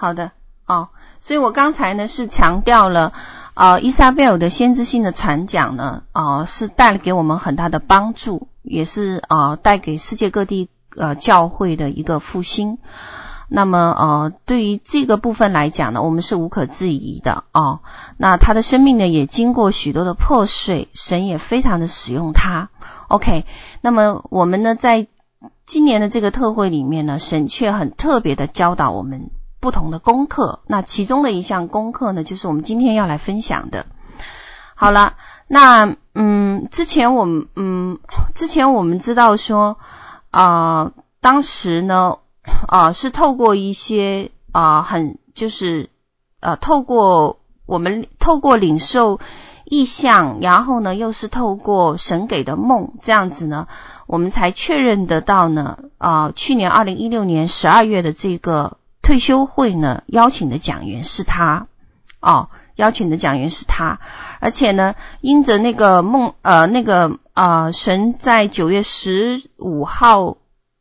好的哦，所以我刚才呢是强调了，呃，伊莎贝尔的先知性的传讲呢，呃，是带给我们很大的帮助，也是呃带给世界各地呃教会的一个复兴。那么呃，对于这个部分来讲呢，我们是无可置疑的哦。那他的生命呢，也经过许多的破碎，神也非常的使用他。OK，那么我们呢，在今年的这个特会里面呢，神却很特别的教导我们不同的功课。那其中的一项功课呢，就是我们今天要来分享的。好了，那嗯，之前我们嗯，之前我们知道说啊、当时呢。啊、是透过一些啊、很就是呃，透过我们透过领受意象，然后呢，又是透过神给的梦，这样子呢，我们才确认得到呢。啊、去年二零一六年十二月的这个退休会呢，邀请的讲员是他哦，邀请的讲员是他，而且呢，因着那个梦呃，那个呃，神在九月十五号。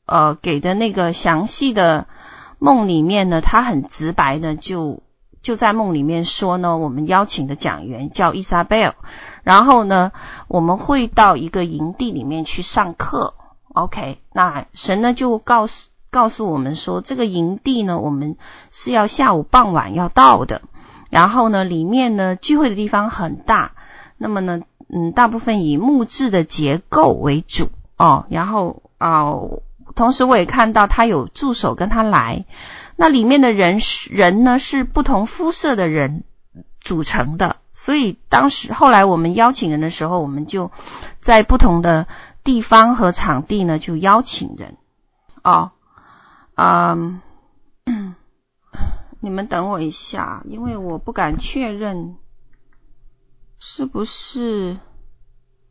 呃，给的那个详细的梦里面呢，他很直白的就就在梦里面说呢，我们邀请的讲员叫伊莎贝尔，然后呢，我们会到一个营地里面去上课。OK，那神呢就告诉告诉我们说，这个营地呢，我们是要下午傍晚要到的，然后呢，里面呢聚会的地方很大，那么呢，嗯，大部分以木质的结构为主哦，然后啊。同时，我也看到他有助手跟他来，那里面的人是人呢，是不同肤色的人组成的，所以当时后来我们邀请人的时候，我们就在不同的地方和场地呢就邀请人。哦，嗯，你们等我一下，因为我不敢确认是不是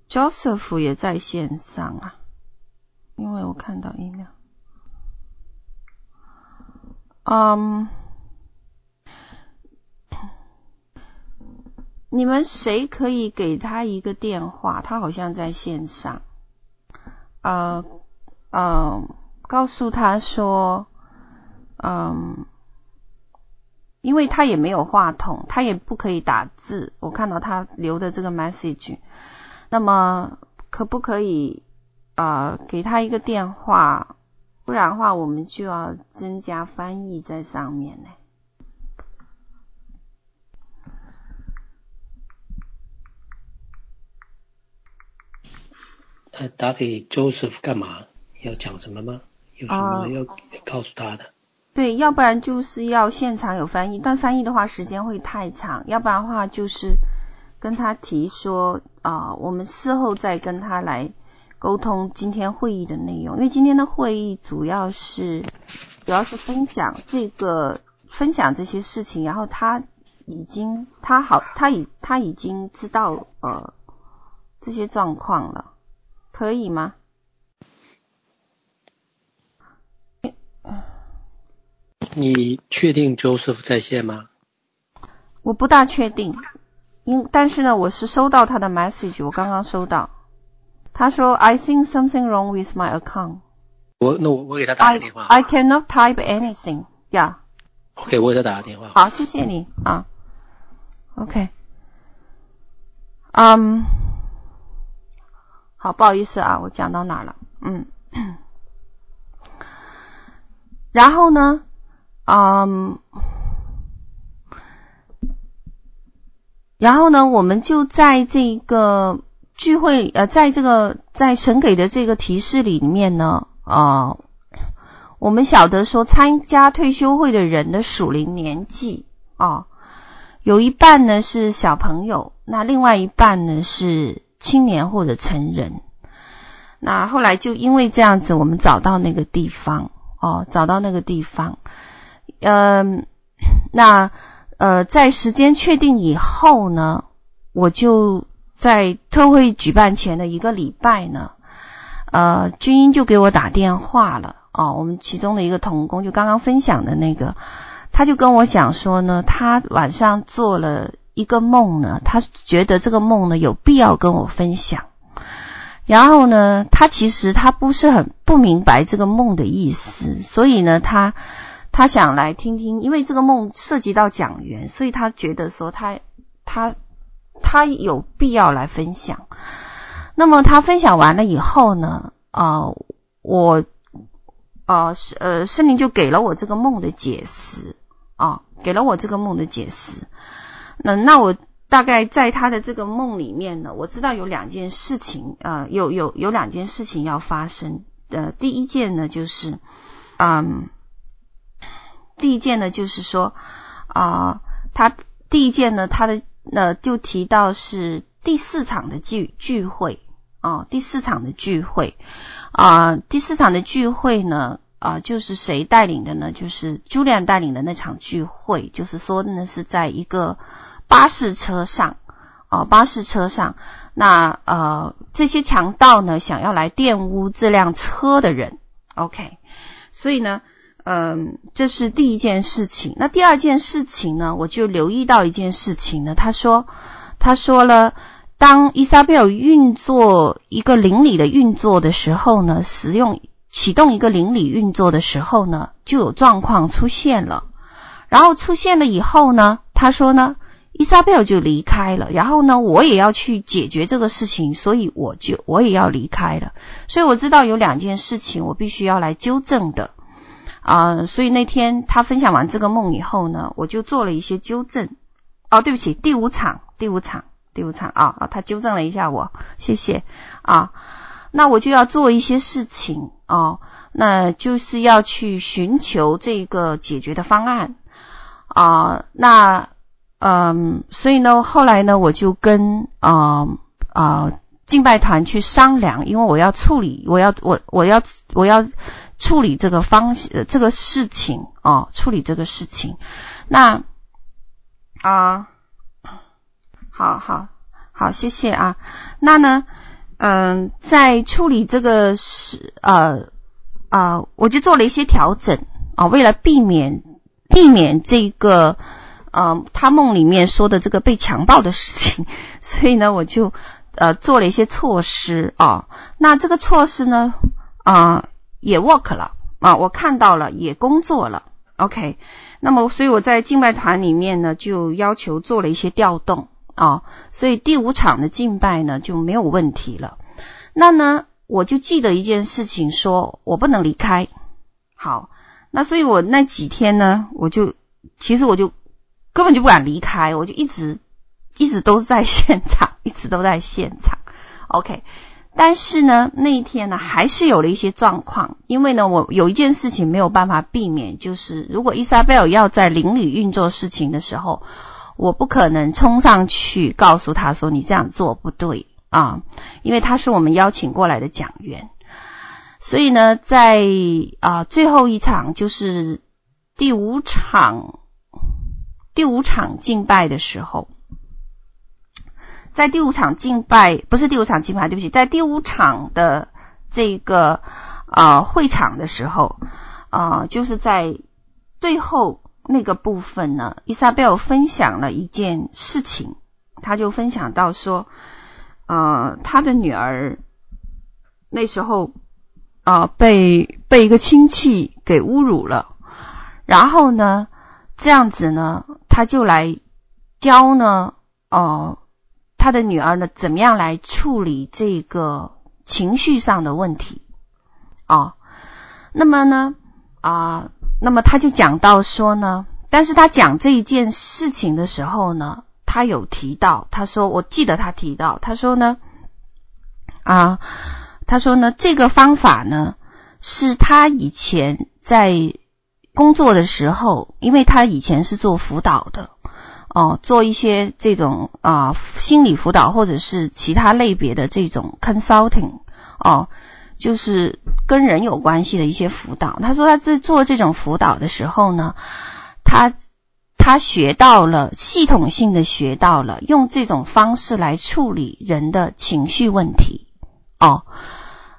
Joseph 也在线上啊。因为我看到 email，嗯，你们谁可以给他一个电话？他好像在线上，呃，嗯，告诉他说，嗯，因为他也没有话筒，他也不可以打字。我看到他留的这个 message，那么可不可以？呃，给他一个电话，不然的话，我们就要增加翻译在上面呢。呃，打给 Joseph 干嘛？要讲什么吗？有什么要告诉他的？呃，对，要不然就是要现场有翻译，但翻译的话时间会太长，要不然的话就是跟他提说啊，呃，我们事后再跟他来。沟通今天会议的内容，因为今天的会议主要是主要是分享这个分享这些事情，然后他已经他好他已他已经知道呃这些状况了，可以吗？你确定 Joseph 在线吗？我不大确定，因但是呢，我是收到他的 message，我刚刚收到。他说：“I think something wrong with my account。”我那我我给他打个电话。I, I cannot type anything. Yeah. OK，我给他打个电话。好，谢谢你啊。OK。嗯，好，不好意思啊，我讲到哪了？嗯。然后呢，嗯，然后呢，我们就在这个。聚会呃，在这个在神给的这个提示里面呢，啊、呃，我们晓得说参加退休会的人的属灵年纪啊、有一半呢是小朋友，那另外一半呢是青年或者成人。那后来就因为这样子，我们找到那个地方哦、找到那个地方，嗯、那呃，在时间确定以后呢，我就。在特会举办前的一个礼拜呢，呃，君英就给我打电话了哦。我们其中的一个童工就刚刚分享的那个，他就跟我讲说呢，他晚上做了一个梦呢，他觉得这个梦呢有必要跟我分享。然后呢，他其实他不是很不明白这个梦的意思，所以呢，他。他想来听听，因为这个梦涉及到讲员，所以他觉得说他他他有必要来分享。那么他分享完了以后呢，啊、我啊是呃圣灵就给了我这个梦的解释啊、给了我这个梦的解释。那那我大概在他的这个梦里面呢，我知道有两件事情，呃，有有有两件事情要发生。呃，第一件呢就是，嗯，第一件呢就是说，啊、他第一件呢，他的呃就提到是第四场的聚聚会。啊、第四场的聚会啊、第四场的聚会呢，啊、就是谁带领的呢？就是朱利安带领的那场聚会，就是说呢是在一个巴士车上，哦、巴士车上，那呃这些强盗呢想要来玷污这辆车的人，OK，所以呢，嗯、这是第一件事情。那第二件事情呢，我就留意到一件事情呢，他说，他说了。当伊莎贝尔运作一个灵里的运作的时候呢，使用启动一个灵里运作的时候呢，就有状况出现了。然后出现了以后呢，他说呢，伊莎贝尔就离开了。然后呢，我也要去解决这个事情，所以我就我也要离开了。所以我知道有两件事情我必须要来纠正的啊、所以那天他分享完这个梦以后呢，我就做了一些纠正。哦，对不起，第五场，第五场。第五场啊啊，他纠正了一下我，谢谢啊。那我就要做一些事情啊，那就是要去寻求这个解决的方案啊。那嗯，所以呢，后来呢，我就跟啊啊敬拜团去商量，因为我要处理，我要我我要我要处理这个方这个事情啊，处理这个事情。那啊。好好好，谢谢啊。那呢，嗯、在处理这个事，呃啊、呃，我就做了一些调整啊、为了避免避免这个呃他梦里面说的这个被强暴的事情，所以呢，我就呃做了一些措施啊。那这个措施呢，啊、也 work 了啊，我看到了，也工作了。OK，那么所以我在敬拜团里面呢，就要求做了一些调动。啊、所以第五场的敬拜呢就没有问题了。那呢，我就记得一件事情，说我不能离开。好，那所以我那几天呢，我就其实我就根本就不敢离开，我就一直一直都在现场，一直都在现场。OK，但是呢，那一天呢，还是有了一些状况，因为呢，我有一件事情没有办法避免，就是如果伊莎贝尔要在灵里运作事情的时候。我不可能冲上去告诉他说，你这样做不对啊，因为他是我们邀请过来的讲员，所以呢，在啊最后一场就是第五场第五场敬拜的时候，在第五场敬拜不是第五场敬拜，对不起，在第五场的这个啊会场的时候啊，就是在最后。那个部分呢，伊莎贝尔分享了一件事情，他就分享到说，呃，他的女儿那时候啊、被被一个亲戚给侮辱了，然后呢，这样子呢，他就来教呢，哦、他的女儿呢，怎么样来处理这个情绪上的问题，哦、那么呢，啊、那么他就讲到说呢，但是他讲这一件事情的时候呢，他有提到，他说我记得他提到，他说呢，啊，他说呢，这个方法呢是他以前在工作的时候，因为他以前是做辅导的，哦，做一些这种啊心理辅导或者是其他类别的这种 consulting，哦。就是跟人有关系的一些辅导。他说他在做这种辅导的时候呢，他他学到了系统性的学到了用这种方式来处理人的情绪问题。哦，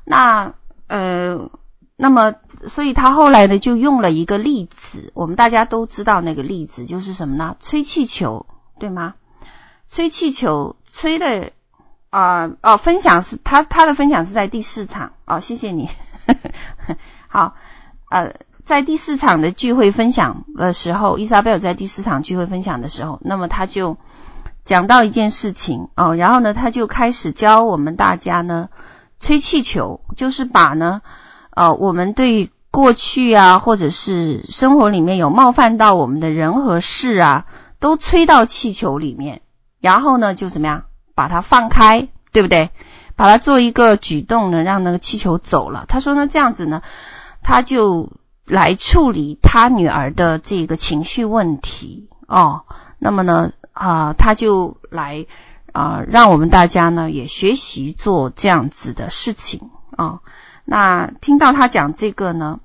那呃，那么所以他后来呢就用了一个例子，我们大家都知道那个例子就是什么呢？吹气球，对吗？吹气球吹的。啊、哦，分享是他他的分享是在第四场哦，谢谢你，好，呃，在第四场的聚会分享的时候，伊莎贝尔在第四场聚会分享的时候，那么他就讲到一件事情哦，然后呢，他就开始教我们大家呢吹气球，就是把呢呃我们对过去啊，或者是生活里面有冒犯到我们的人和事啊，都吹到气球里面，然后呢就怎么样把它放开，对不对？把它做一个举动呢，让那个气球走了。他说呢，这样子呢，他就来处理他女儿的这个情绪问题哦。那么呢，啊、他就来啊、让我们大家呢也学习做这样子的事情啊、那听到他讲这个呢，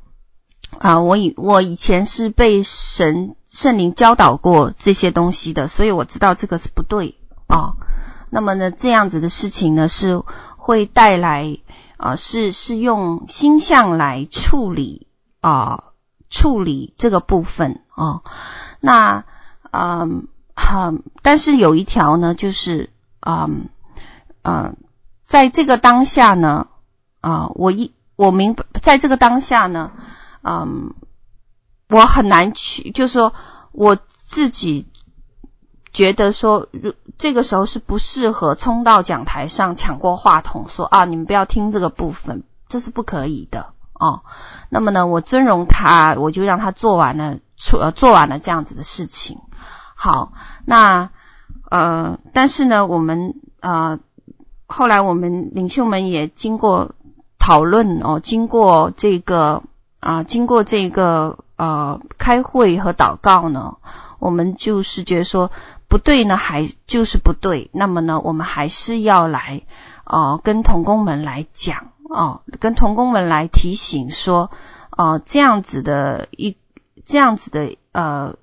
啊、我以我以前是被神圣灵教导过这些东西的，所以我知道这个是不对啊。那么呢，这样子的事情呢，是会带来啊、是是用星象来处理啊、处理这个部分啊。那嗯好、呃，但是有一条呢，就是嗯嗯、在这个当下呢，啊、我一我明白，在这个当下呢，嗯、我很难去，就是说我自己。觉得说，如这个时候是不适合冲到讲台上抢过话筒说啊，你们不要听这个部分，这是不可以的哦。那么呢，我尊容他，我就让他做完了，出呃，做完了这样子的事情。好，那呃，但是呢，我们呃，后来我们领袖们也经过讨论哦，经过这个啊、经过这个呃开会和祷告呢，我们就是觉得说。不对呢，还就是不对。那么呢，我们还是要来，呃，跟同工们来讲，哦、跟同工们来提醒说，呃，这样子的一这样子的呃，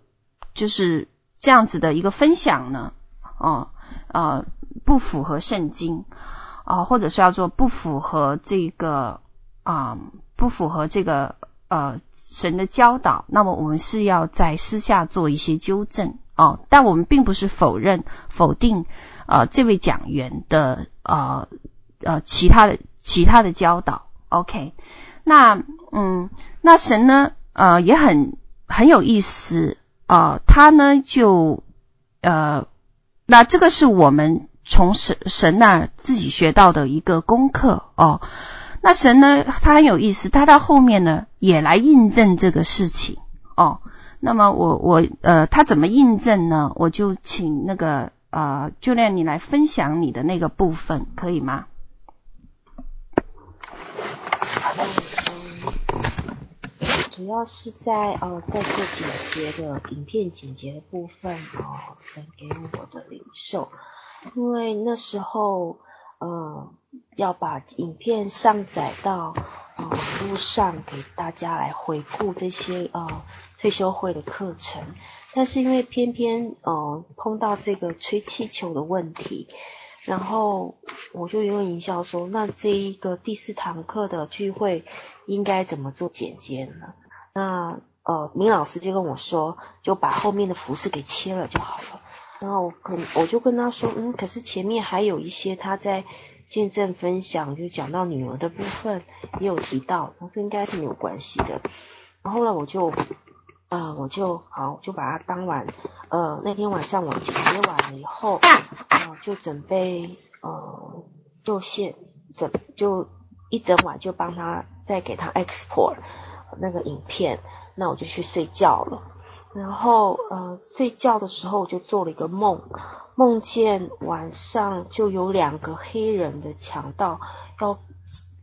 就是这样子的一个分享呢，哦、呃，呃，不符合圣经，啊、或者是要做不符合这个啊、不符合这个呃神的教导。那么我们是要在私下做一些纠正。哦，但我们并不是否认、否定，呃，这位讲员的呃呃其他的其他的教导。OK，那嗯，那神呢，呃，也很很有意思啊，呃，他呢就呃，那这个是我们从神神那儿自己学到的一个功课哦。那神呢，他很有意思，他到后面呢也来印证这个事情哦。那么我我呃，他怎么印证呢？我就请那个呃，就让你来分享你的那个部分，可以吗？主要是在哦，在做剪辑的影片剪辑的部分哦，神给我的领受，因为那时候呃，要把影片上载到呃网络上给大家来回顾这些呃。退休会的课程，但是因为偏偏呃碰到这个吹气球的问题，然后我就问营销说，那这一个第四堂课的聚会应该怎么做剪接呢？那呃明老师就跟我说，就把后面的服饰给切了就好了。然后我跟我就跟他说，嗯，可是前面还有一些他在见证分享，就讲到女儿的部分也有提到，他说应该是没有关系的。然后呢，我就。啊、我就好，就把它当晚，呃，那天晚上我接完了以后，啊、呃，就准备，呃，就现整就一整晚就帮他再给他 export 那个影片，那我就去睡觉了。然后，呃，睡觉的时候我就做了一个梦，梦见晚上就有两个黑人的强盗要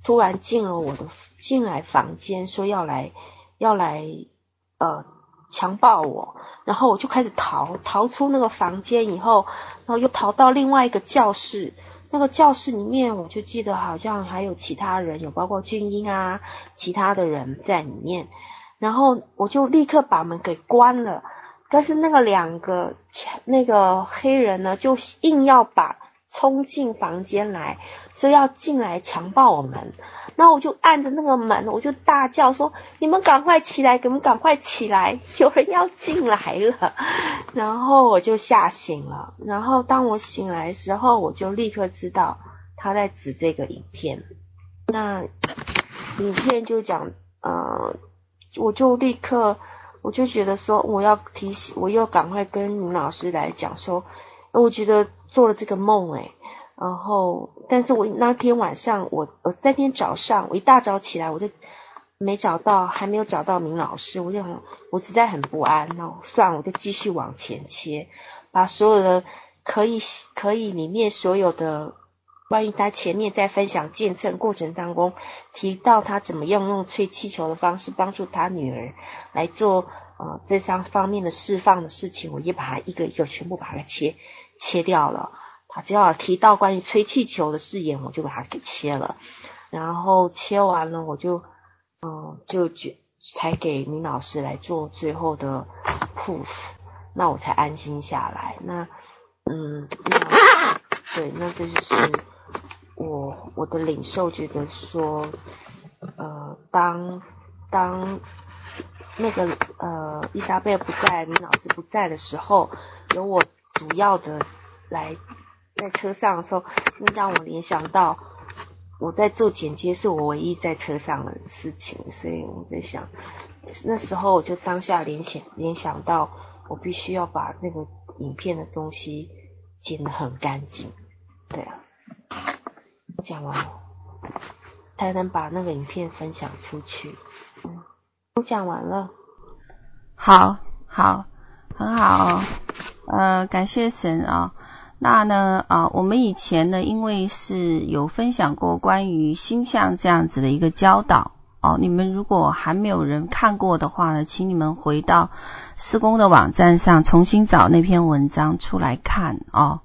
突然进了我的进来房间，说要来要来，呃。强暴我，然后我就开始逃，逃出那个房间以后，然后又逃到另外一个教室。那个教室里面，我就记得好像还有其他人，有包括俊英啊，其他的人在里面。然后我就立刻把门给关了，但是那个两个那个黑人呢，就硬要把冲进房间来，说要进来强暴我们。然后我就按着那个门，我就大叫说：“你们赶快起来，你们赶快起来，有人要进来了。”然后我就吓醒了。然后当我醒来的时候，我就立刻知道他在指这个影片。那影片就讲，呃，我就立刻我就觉得说我要提醒，我又赶快跟明老师来讲说，我觉得做了这个梦哎，然后但是我那天晚上我我那天早上我一大早起来我就没找到，还没有找到明老师，我就很我实在很不安，那算了，我就继续往前切，把所有的可以可以里面所有的。关于他前面在分享见证过程当中提到他怎么样用吹气球的方式帮助他女儿来做呃这三方面的释放的事情，我也把它一个一个全部把它切切掉了。他只要提到关于吹气球的誓言，我就把它给切了。然后切完了，我就嗯、就就才给明老师来做最后的 proof，那我才安心下来。那嗯那对，那这就是。我我的领受觉得说，呃，当当那个呃伊莎贝尔不在，明老师不在的时候，有我主要的来在车上的时候，那让我联想到我在做剪接是我唯一在车上的事情，所以我在想，那时候我就当下联想联想到，我必须要把那个影片的东西剪得很干净，对啊。讲完了，才能把那个影片分享出去。嗯，我讲完了。好，好，很好哦。呃，感谢神啊。那呢，啊，我们以前呢，因为是有分享过关于星象这样子的一个教导哦。你们如果还没有人看过的话呢，请你们回到施工的网站上重新找那篇文章出来看哦。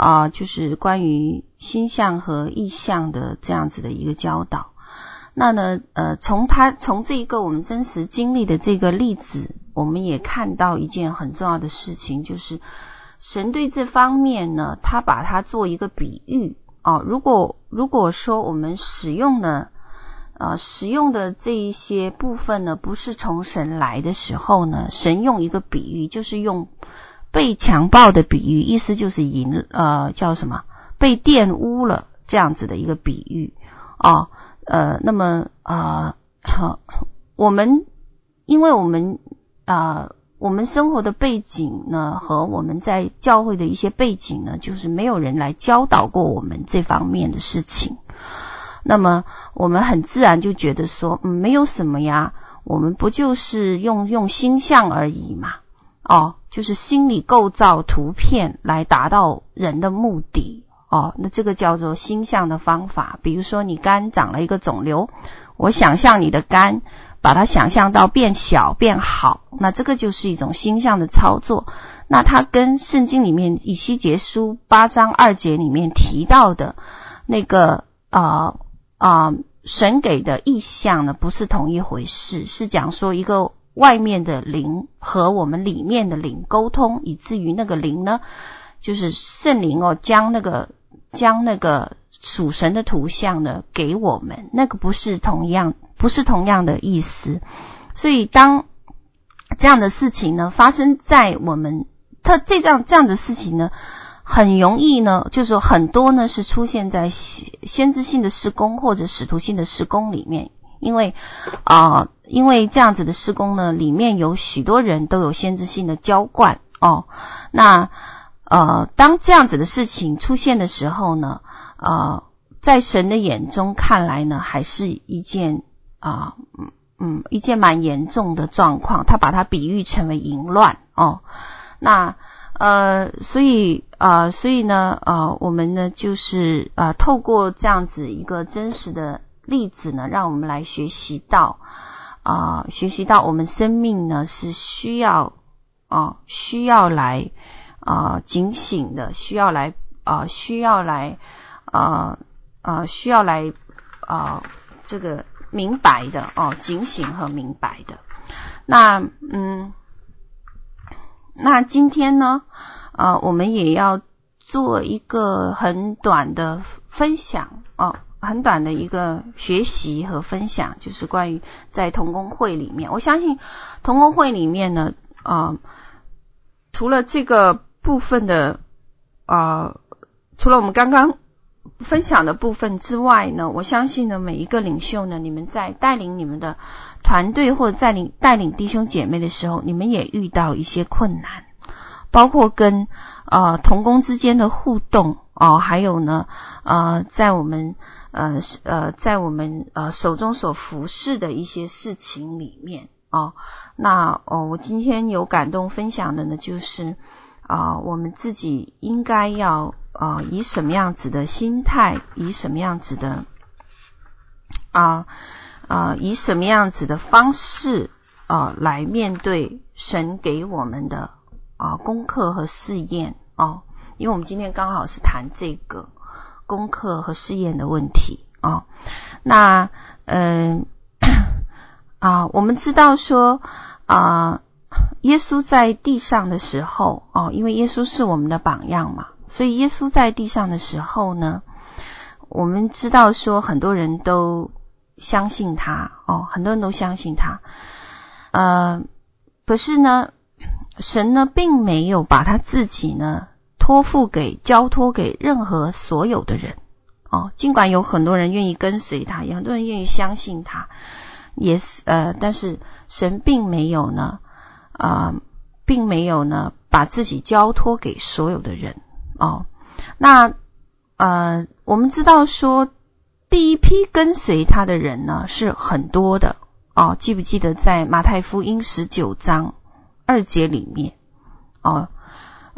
啊，就是关于星象和意象的这样子的一个教导。那呢，呃，从他从这一个我们真实经历的这个例子，我们也看到一件很重要的事情，就是神对这方面呢，他把它做一个比喻。哦，如果如果说我们使用的啊使用的这一些部分呢，不是从神来的时候呢，神用一个比喻，就是用。被强暴的比喻，意思就是淫呃叫什么？被玷污了这样子的一个比喻。哦呃那么啊好、我们因为我们啊、呃、我们生活的背景呢和我们在教会的一些背景呢，就是没有人来教导过我们这方面的事情，那么我们很自然就觉得说嗯没有什么呀，我们不就是用用星象而已嘛。哦，就是心理构造图片来达到人的目的哦。那这个叫做星象的方法。比如说，你肝长了一个肿瘤，我想象你的肝，把它想象到变小变好，那这个就是一种星象的操作。那它跟圣经里面以西结书八章二节里面提到的那个啊啊、神给的意象呢，不是同一回事，是讲说一个。外面的灵和我们里面的灵沟通，以至于那个灵呢，就是圣灵哦，将那个将那个属神的图像呢给我们，那个不是同样，不是同样的意思。所以当这样的事情呢发生在我们，它这样这样的事情呢，很容易呢，就是很多呢是出现在先知性的施工或者使徒性的施工里面。因为啊、因为这样子的施工呢，里面有许多人都有先知性的浇灌哦。那呃，当这样子的事情出现的时候呢，呃，在神的眼中看来呢，还是一件啊，嗯嗯，一件蛮严重的状况。他把它比喻成为淫乱哦。那呃，所以、呃，所以呢，呃，我们呢，就是啊、呃，透过这样子一个真实的。例子呢，让我们来学习到啊、学习到我们生命呢是需要啊、需要来啊、警醒的，需要来啊、需要来啊啊、需要来啊、这个明白的哦，警醒和明白的。那嗯，那今天呢，啊、呃，我们也要做一个很短的分享哦。很短的一个学习和分享，就是关于在同工会里面。我相信同工会里面呢，啊、呃，除了这个部分的啊、呃，除了我们刚刚分享的部分之外呢，我相信呢，每一个领袖呢，你们在带领你们的团队或者带领带领弟兄姐妹的时候，你们也遇到一些困难，包括跟呃同工之间的互动哦，还有呢呃在我们呃呃在我们呃手中所服侍的一些事情里面哦，那哦我今天有感动分享的呢，就是啊、我们自己应该要。啊、呃，以什么样子的心态，以什么样子的啊啊、以什么样子的方式啊、来面对神给我们的啊、功课和试验哦，因为我们今天刚好是谈这个功课和试验的问题啊、哦。那嗯 啊、我们知道说啊、耶稣在地上的时候哦，因为耶稣是我们的榜样嘛。所以耶稣在地上的时候呢，我们知道说很多人都相信他哦，很多人都相信他。呃，可是呢，神呢并没有把他自己呢托付给、交托给任何所有的人哦。尽管有很多人愿意跟随他，有很多人愿意相信他，也是呃，但是神并没有呢，啊、呃，并没有呢把自己交托给所有的人。哦，那呃，我们知道说第一批跟随他的人呢是很多的哦，记不记得在马太福音十九章二节里面哦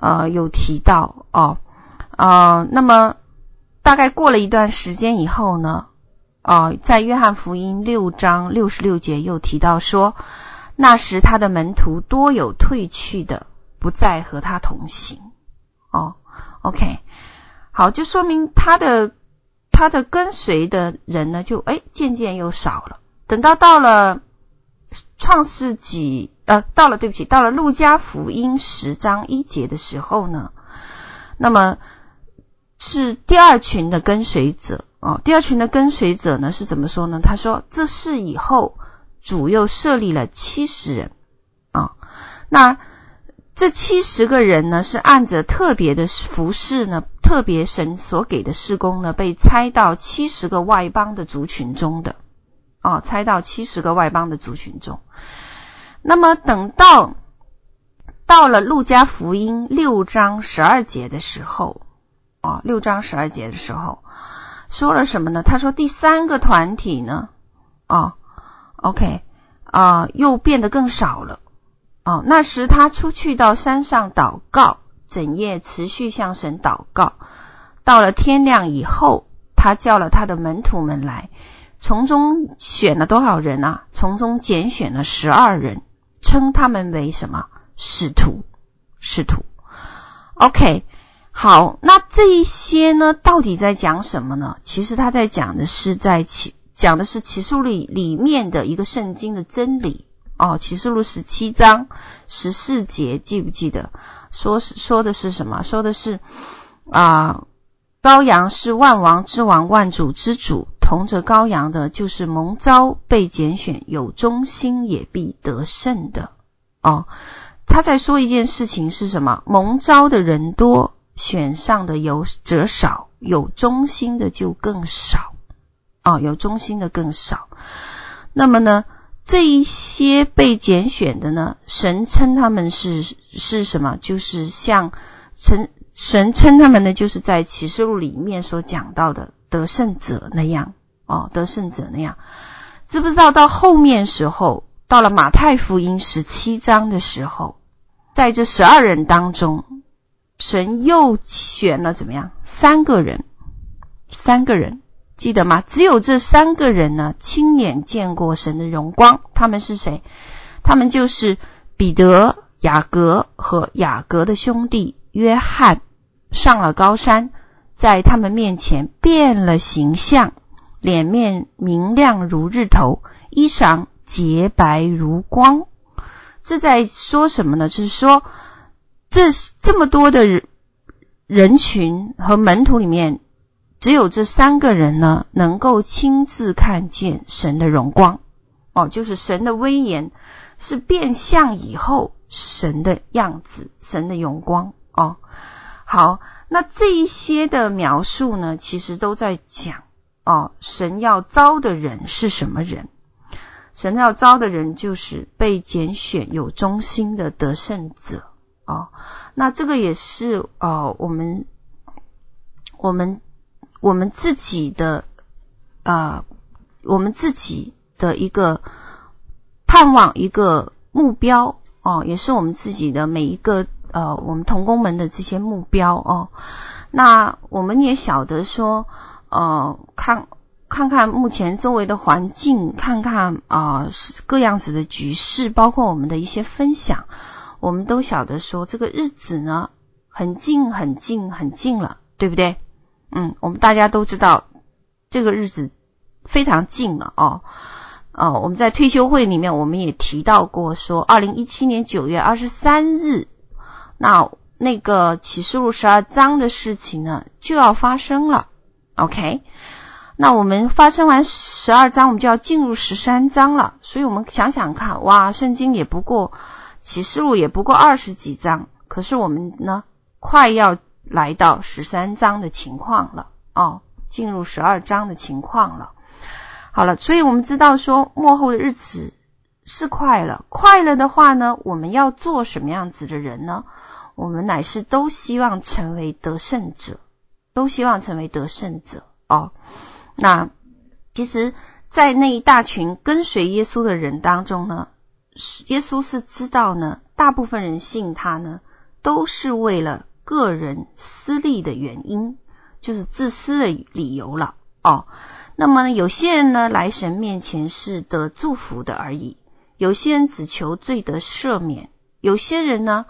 呃有提到哦呃，那么大概过了一段时间以后呢，哦，在约翰福音六章六十六节又提到说，那时他的门徒多有退去的，不再和他同行哦。OK，好，就说明他的他的跟随的人呢，就哎渐渐又少了。等到到了创世纪，呃，到了对不起，到了路加福音十章一节的时候呢，那么是第二群的跟随者哦。第二群的跟随者呢是怎么说呢？他说：“这事以后，主又设立了七十人啊、”那这七十个人呢，是按着特别的服饰呢，特别神所给的事工呢，被差到七十个外邦的族群中的，哦，拆到七十个外邦的族群中。那么等到到了路加福音六章十二节的时候，哦，六章十二节的时候说了什么呢？他说第三个团体呢，哦，OK，啊，又变得更少了。哦，那时他出去到山上祷告，整夜持续向神祷告。到了天亮以后，他叫了他的门徒们来，从中选了多少人啊？从中拣选了十二人，称他们为什么？使徒，使徒。OK，好，那这一些呢，到底在讲什么呢？其实他在讲的是在启，讲的是启示录里里面的一个圣经的真理。哦，启示录十七章十四节，记不记得？说是说的是什么？说的是啊，羔羊是万王之王，万主之主，同着羔羊的，就是蒙召被拣选，有忠心也必得胜的。哦，他在说一件事情是什么？蒙召的人多，选上的有则少，有忠心的就更少。哦，有忠心的更少。那么呢？这一些被拣选的呢，神称他们是是什么？就是像神神称他们呢，就是在启示录里面所讲到的得胜者那样哦，得胜者那样。知不知道到后面时候，到了马太福音十七章的时候，在这十二人当中，神又选了怎么样？三个人，三个人。记得吗？只有这三个人呢，亲眼见过神的荣光。他们是谁？他们就是彼得、雅各和雅各的兄弟约翰。上了高山，在他们面前变了形象，脸面明亮如日头，衣裳洁白如光。这在说什么呢？就是说，这这么多的人人群和门徒里面。只有这三个人呢，能够亲自看见神的荣光，哦，就是神的威严是变相以后神的样子，神的荣光，哦，好，那这一些的描述呢，其实都在讲哦，神要招的人是什么人？神要招的人就是被拣选、有忠心的得胜者哦。那这个也是哦，我们我们我们自己的啊、呃，我们自己的一个盼望、一个目标哦，也是我们自己的每一个。呃，我们同工们的这些目标哦，那我们也晓得说，呃，看看看目前周围的环境，看看啊，是、各样子的局势，包括我们的一些分享，我们都晓得说，这个日子呢，很近很近很近了，对不对？嗯，我们大家都知道，这个日子非常近了哦。哦，我们在退休会里面，我们也提到过说，二零一七年九月二十三日。那那个启示录十二章的事情呢，就要发生了，OK？那我们发生完十二章，我们就要进入十三章了。所以我们想想看，哇，圣经也不过启示录也不过二十几章，可是我们呢，快要来到十三章的情况了哦，进入十二章的情况了。好了，所以我们知道说，末后的日子是快乐，快乐的话呢，我们要做什么样子的人呢？我们乃是都希望成为得胜者，都希望成为得胜者哦。那其实，在那一大群跟随耶稣的人当中呢，耶稣是知道呢，大部分人信他呢，都是为了个人私利的原因，就是自私的理由了哦。那么有些人呢，来神面前是得祝福的而已；有些人只求罪得赦免；有些人呢，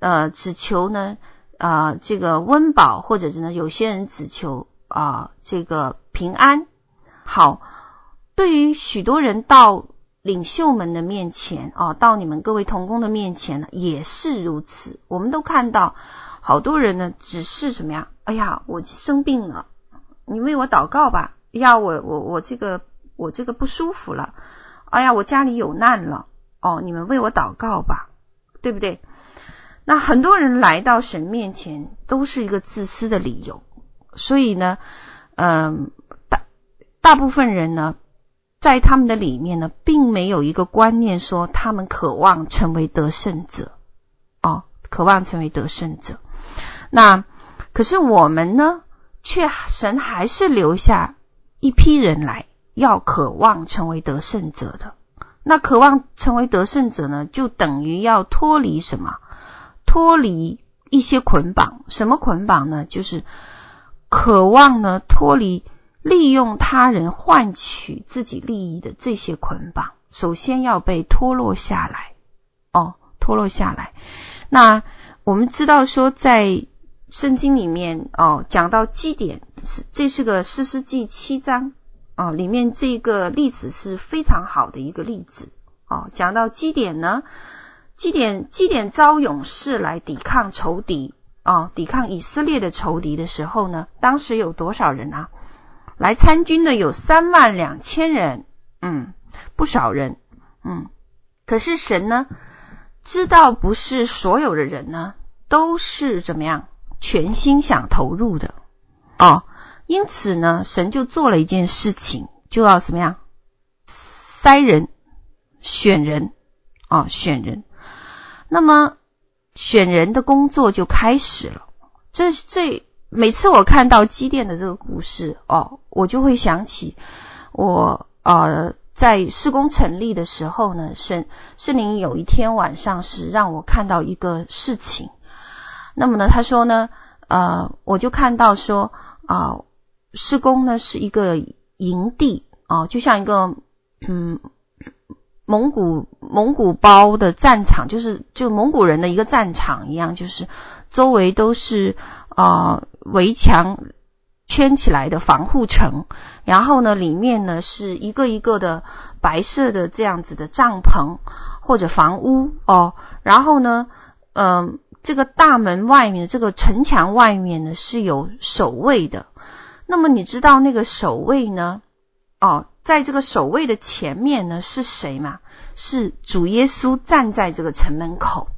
呃，只求呢，啊、呃，这个温饱，或者是呢，有些人只求啊、这个平安。好，对于许多人到领袖们的面前啊、到你们各位同工的面前呢，也是如此。我们都看到好多人呢，只是什么呀？哎呀，我生病了，你为我祷告吧。哎呀，我我我这个我这个不舒服了。哎呀，我家里有难了。哦，你们为我祷告吧，对不对？那很多人来到神面前都是一个自私的理由，所以呢，嗯，大大部分人呢，在他们的里面呢，并没有一个观念说他们渴望成为得胜者，哦，渴望成为得胜者。那可是我们呢，却神还是留下一批人来，要渴望成为得胜者的。那渴望成为得胜者呢，就等于要脱离什么？脱离一些捆绑，什么捆绑呢？就是渴望呢脱离利用他人换取自己利益的这些捆绑，首先要被脱落下来。哦，脱落下来。那我们知道说，在圣经里面哦，讲到基点，是这是个士师记七章哦，里面这个例子是非常好的一个例子哦。讲到基点呢。基点基点招勇士来抵抗仇敌啊、抵抗以色列的仇敌的时候呢，当时有多少人啊？来参军的有三万两千人，嗯，不少人，嗯。可是神呢，知道不是所有的人呢都是怎么样全心想投入的哦，因此呢，神就做了一件事情，就要怎么样筛人、选人啊、选人。那么选人的工作就开始了。这这每次我看到机电的这个故事哦，我就会想起我呃在施工成立的时候呢，圣圣灵有一天晚上是让我看到一个事情。那么呢，他说呢，呃，我就看到说啊、施工呢是一个营地啊、就像一个嗯。蒙古蒙古包的战场，就是就蒙古人的一个战场一样，就是周围都是啊、围墙圈起来的防护城，然后呢，里面呢是一个一个的白色的这样子的帐篷或者房屋哦，然后呢，嗯、这个大门外面这个城墙外面呢是有守卫的，那么你知道那个守卫呢？哦。在这个守卫的前面呢，是谁嘛？是主耶稣站在这个城门口。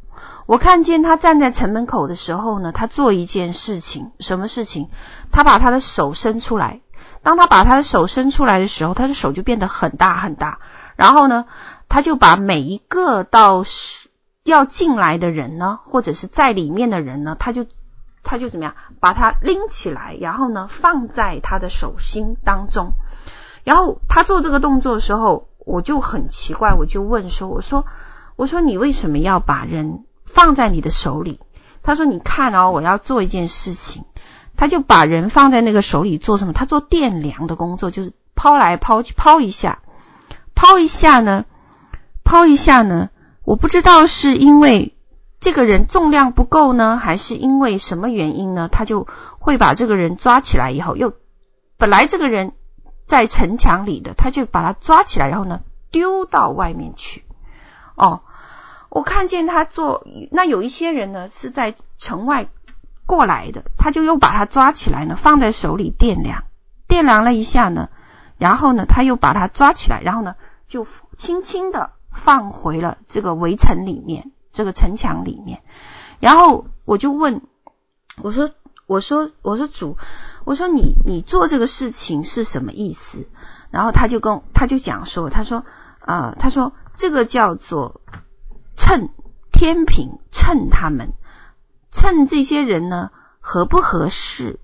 我看见他站在城门口的时候呢，他做一件事情，什么事情？他把他的手伸出来。当他把他的手伸出来的时候，他的手就变得很大很大。然后呢，他就把每一个到要进来的人呢，或者是在里面的人呢，他就他就怎么样，把他拎起来，然后呢，放在他的手心当中。然后他做这个动作的时候，我就很奇怪，我就问说：“我说，我说你为什么要把人放在你的手里？”他说：“你看哦，我要做一件事情。”他就把人放在那个手里做什么？他做电量的工作，就是抛来抛去，抛一下，抛一下呢，抛一下呢。我不知道是因为这个人重量不够呢，还是因为什么原因呢？他就会把这个人抓起来以后，又本来这个人在城墙里的，他就把他抓起来，然后呢丢到外面去。哦，我看见他做，那有一些人呢是在城外。过来的，他就又把他抓起来呢，放在手里掂量，掂量了一下呢，然后呢，他又把他抓起来，然后呢，就轻轻的放回了这个围城里面，这个城墙里面。然后我就问，我说，我说，我说主，我说你你做这个事情是什么意思？然后他就跟他就讲说，他说，呃，他说这个叫做趁天平，趁他们。趁这些人呢合不合适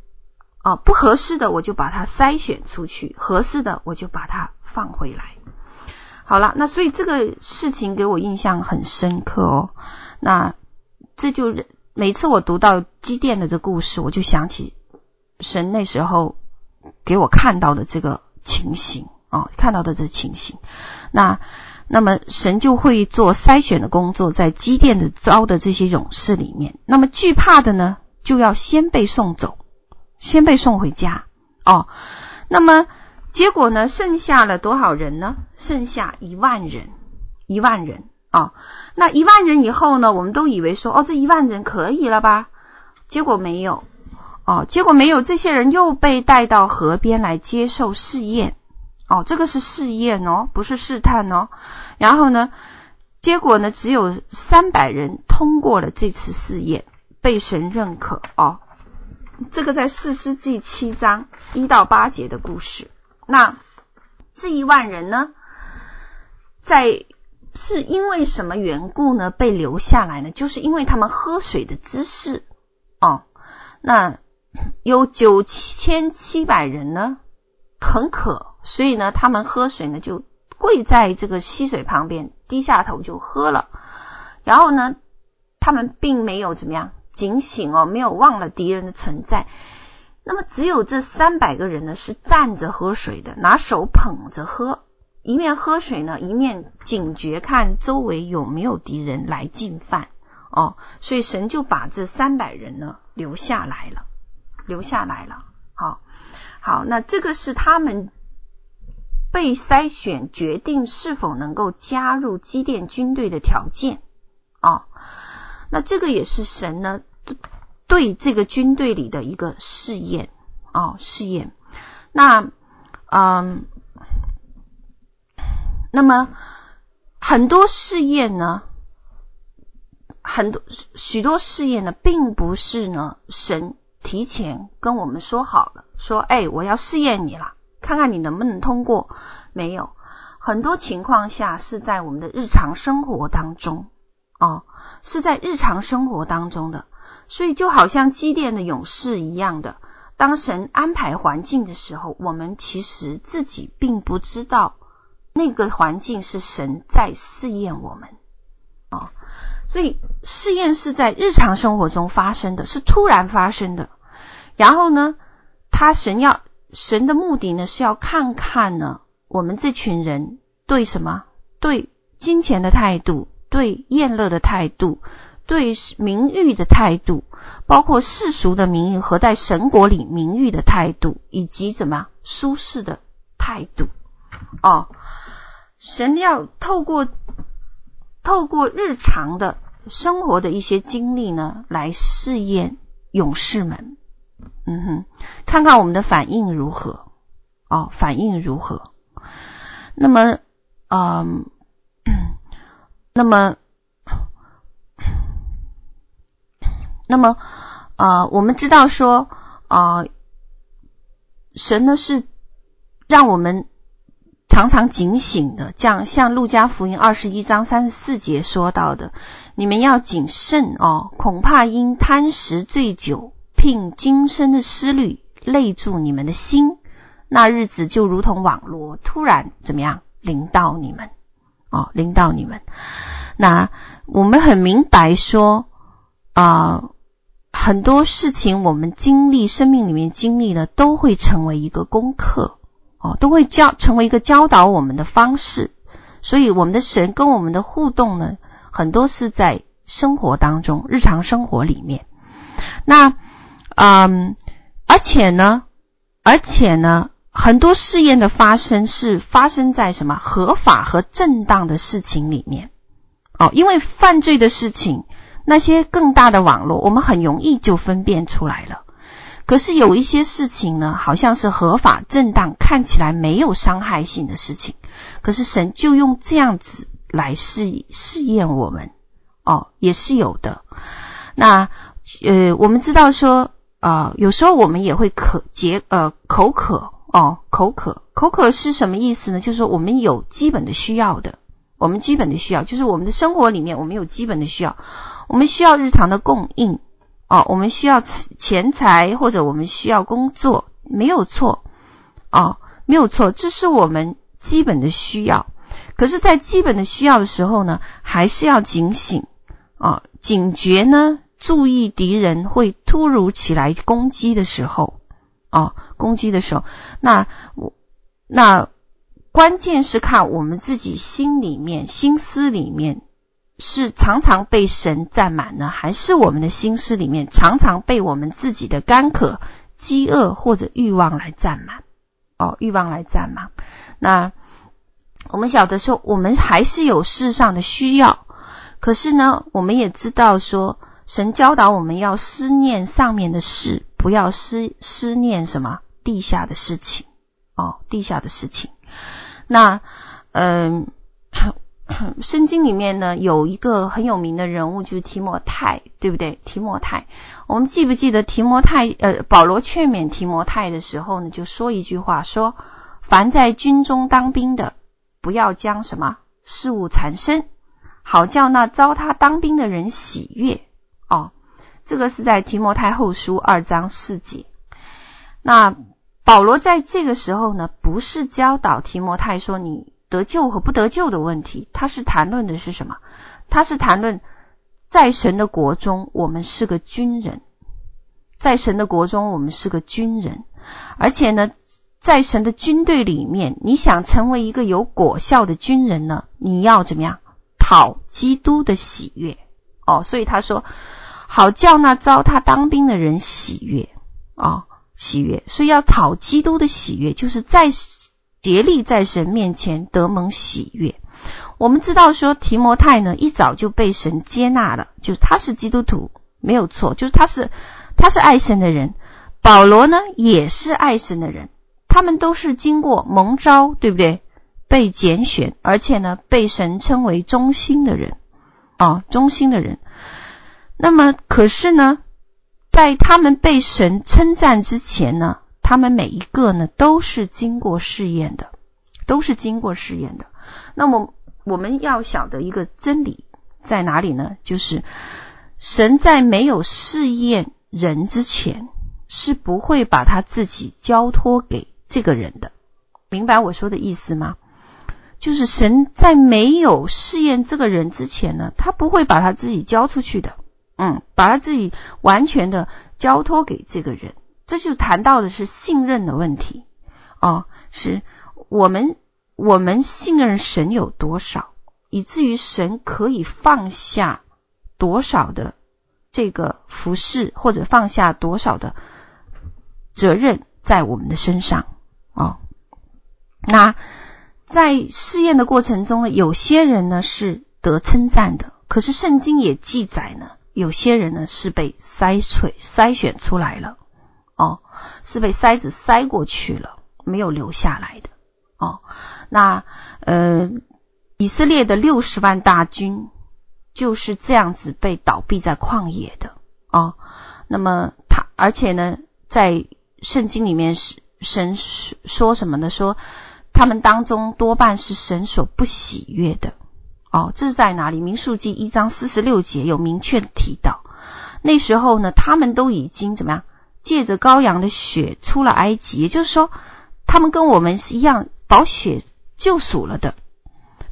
哦，不合适的我就把它筛选出去，合适的我就把它放回来。好了，那所以这个事情给我印象很深刻哦。那这就每次我读到基甸的这故事，我就想起神那时候给我看到的这个情形哦，看到的这情形。那。那么神就会做筛选的工作，在基甸的招的这些勇士里面，那么惧怕的呢，就要先被送走，先被送回家哦。那么结果呢，剩下了多少人呢？剩下一万人，一万人哦。那一万人以后呢，我们都以为说，哦，这一万人可以了吧？结果没有哦，结果没有，这些人又被带到河边来接受试验。哦，这个是试验哦，不是试探哦。然后呢，结果呢，只有三百人通过了这次试验，被神认可哦。这个在士师记七章一到八节的故事。那这一万人呢，在是因为什么缘故呢？被留下来呢？就是因为他们喝水的姿势哦。那有九千七百人呢，很渴。所以呢，他们喝水呢，就跪在这个溪水旁边，低下头就喝了。然后呢，他们并没有怎么样警醒哦，没有忘了敌人的存在。那么只有这三百个人呢，是站着喝水的，拿手捧着喝，一面喝水呢，一面警觉看周围有没有敌人来进犯哦。所以神就把这三百人呢留下来了，留下来了。好，好，那这个是他们。被筛选决定是否能够加入基甸军队的条件哦，那这个也是神呢对这个军队里的一个试验哦，试验。那嗯，那么很多试验呢，很多许多试验呢，并不是呢神提前跟我们说好了，说哎，我要试验你了。看看你能不能通过？没有，很多情况下是在我们的日常生活当中哦，是在日常生活当中的，所以就好像机电的勇士一样的，当神安排环境的时候，我们其实自己并不知道那个环境是神在试验我们哦，所以试验是在日常生活中发生的，是突然发生的，然后呢，他神要。神的目的呢，是要看看呢，我们这群人对什么？对金钱的态度，对厌乐的态度，对名誉的态度，包括世俗的名誉和在神国里名誉的态度，以及怎么舒适的态度。哦，神要透过透过日常的生活的一些经历呢，来试验勇士们。嗯哼，看看我们的反应如何？哦，反应如何？那么，嗯、那么那么啊、我们知道说啊、神呢是让我们常常警醒的，这样像路加福音二十一章三十四节说到的，你们要谨慎哦，恐怕因贪食醉酒，聘今生的思虑累住你们的心，那日子就如同网罗，突然怎么样临到你们哦，临到你们。那我们很明白说啊、很多事情我们经历，生命里面经历的，都会成为一个功课。哦，都会教成为一个教导我们的方式，所以我们的神跟我们的互动呢，很多是在生活当中，日常生活里面。那，嗯，而且呢，而且呢，很多试验的发生是发生在什么合法和正当的事情里面。哦，因为犯罪的事情，那些更大的网络，我们很容易就分辨出来了。可是有一些事情呢，好像是合法正当，看起来没有伤害性的事情，可是神就用这样子来试试验我们，哦，也是有的。那呃，我们知道说，啊、呃，有时候我们也会渴解呃口渴哦，口渴口渴是什么意思呢？就是说我们有基本的需要的，我们基本的需要就是我们的生活里面我们有基本的需要，我们需要日常的供应。哦，我们需要钱财，或者我们需要工作，没有错，哦，没有错，这是我们基本的需要。可是，在基本的需要的时候呢，还是要警醒啊、警觉呢，注意敌人会突如其来攻击的时候，哦，攻击的时候，那我那关键是看我们自己心里面、心思里面。是常常被神占满呢，还是我们的心思里面常常被我们自己的干渴、饥饿或者欲望来占满？哦，欲望来占满。那我们晓得说，我们还是有世上的需要，可是呢，我们也知道说，神教导我们要思念上面的事，不要思思念什么地下的事情。哦，地下的事情。那，嗯。圣经里面呢，有一个很有名的人物，就是提摩太，对不对？提摩太，我们记不记得提摩太？呃，保罗劝勉提摩太的时候呢，就说一句话，说：凡在军中当兵的，不要将什么事物缠身，好叫那招他当兵的人喜悦。哦，这个是在提摩太后书二章四节。那保罗在这个时候呢，不是教导提摩太说你。得救和不得救的问题，他是谈论的是什么？他是谈论在神的国中，我们是个军人；在神的国中，我们是个军人。而且呢，在神的军队里面，你想成为一个有果效的军人呢，你要怎么样？讨基督的喜悦哦。所以他说，好叫那招他当兵的人喜悦啊、哦，喜悦。所以要讨基督的喜悦，就是在。竭力在神面前得蒙喜悦。我们知道说提摩太呢，一早就被神接纳了，就是他是基督徒，没有错，就是他是他是爱神的人。保罗呢也是爱神的人，他们都是经过蒙召，对不对？被拣选，而且呢被神称为忠心的人啊，忠心的人。那么可是呢，在他们被神称赞之前呢？他们每一个呢，都是经过试验的，都是经过试验的。那么我们要晓得一个真理在哪里呢？就是神在没有试验人之前，是不会把他自己交托给这个人的。明白我说的意思吗？就是神在没有试验这个人之前呢，他不会把他自己交出去的。嗯，把他自己完全的交托给这个人。这就谈到的是信任的问题哦，是我们我们信任神有多少，以至于神可以放下多少的这个服侍，或者放下多少的责任在我们的身上哦。那在试验的过程中呢，有些人呢是得称赞的，可是圣经也记载呢，有些人呢是被筛选筛选出来了。哦，是被筛子筛过去了，没有留下来的。哦，那呃，以色列的六十万大军就是这样子被倒闭在旷野的。哦。那么他，而且呢，在圣经里面是神说什么呢？说他们当中多半是神所不喜悦的。哦，这是在哪里？民数记一章四十六节有明确的提到。那时候呢，他们都已经怎么样？借着羔羊的血出了埃及，也就是说，他们跟我们是一样，保血救赎了的。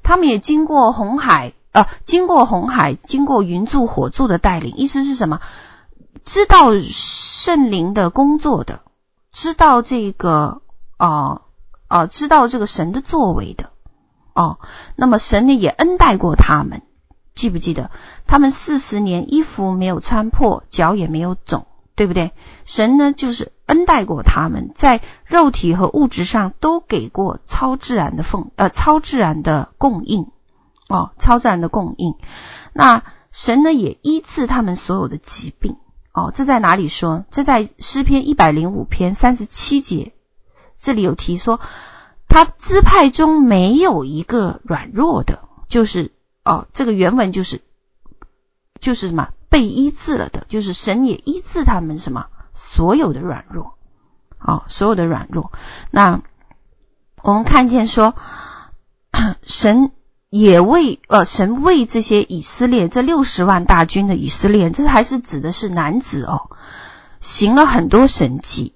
他们也经过红海，呃，经过红海，经过云柱火柱的带领，意思是什么？知道圣灵的工作的，知道这个啊啊、呃呃，知道这个神的作为的哦。那么神呢也恩待过他们，记不记得？他们四十年衣服没有穿破，脚也没有肿，对不对？神呢就是恩待过他们，在肉体和物质上都给过超自然的奉呃超自然的供应哦，超自然的供应。那神呢也医治他们所有的疾病。哦，这在哪里说？这在诗篇一百零五篇三十七节，这里有提说，他支派中没有一个软弱的，就是哦，这个原文就是就是什么被医治了的，就是神也医治他们什么所有的软弱，哦，所有的软弱。那我们看见说神。也为呃神为这些以色列这六十万大军的以色列，这还是指的是男子哦，行了很多神迹，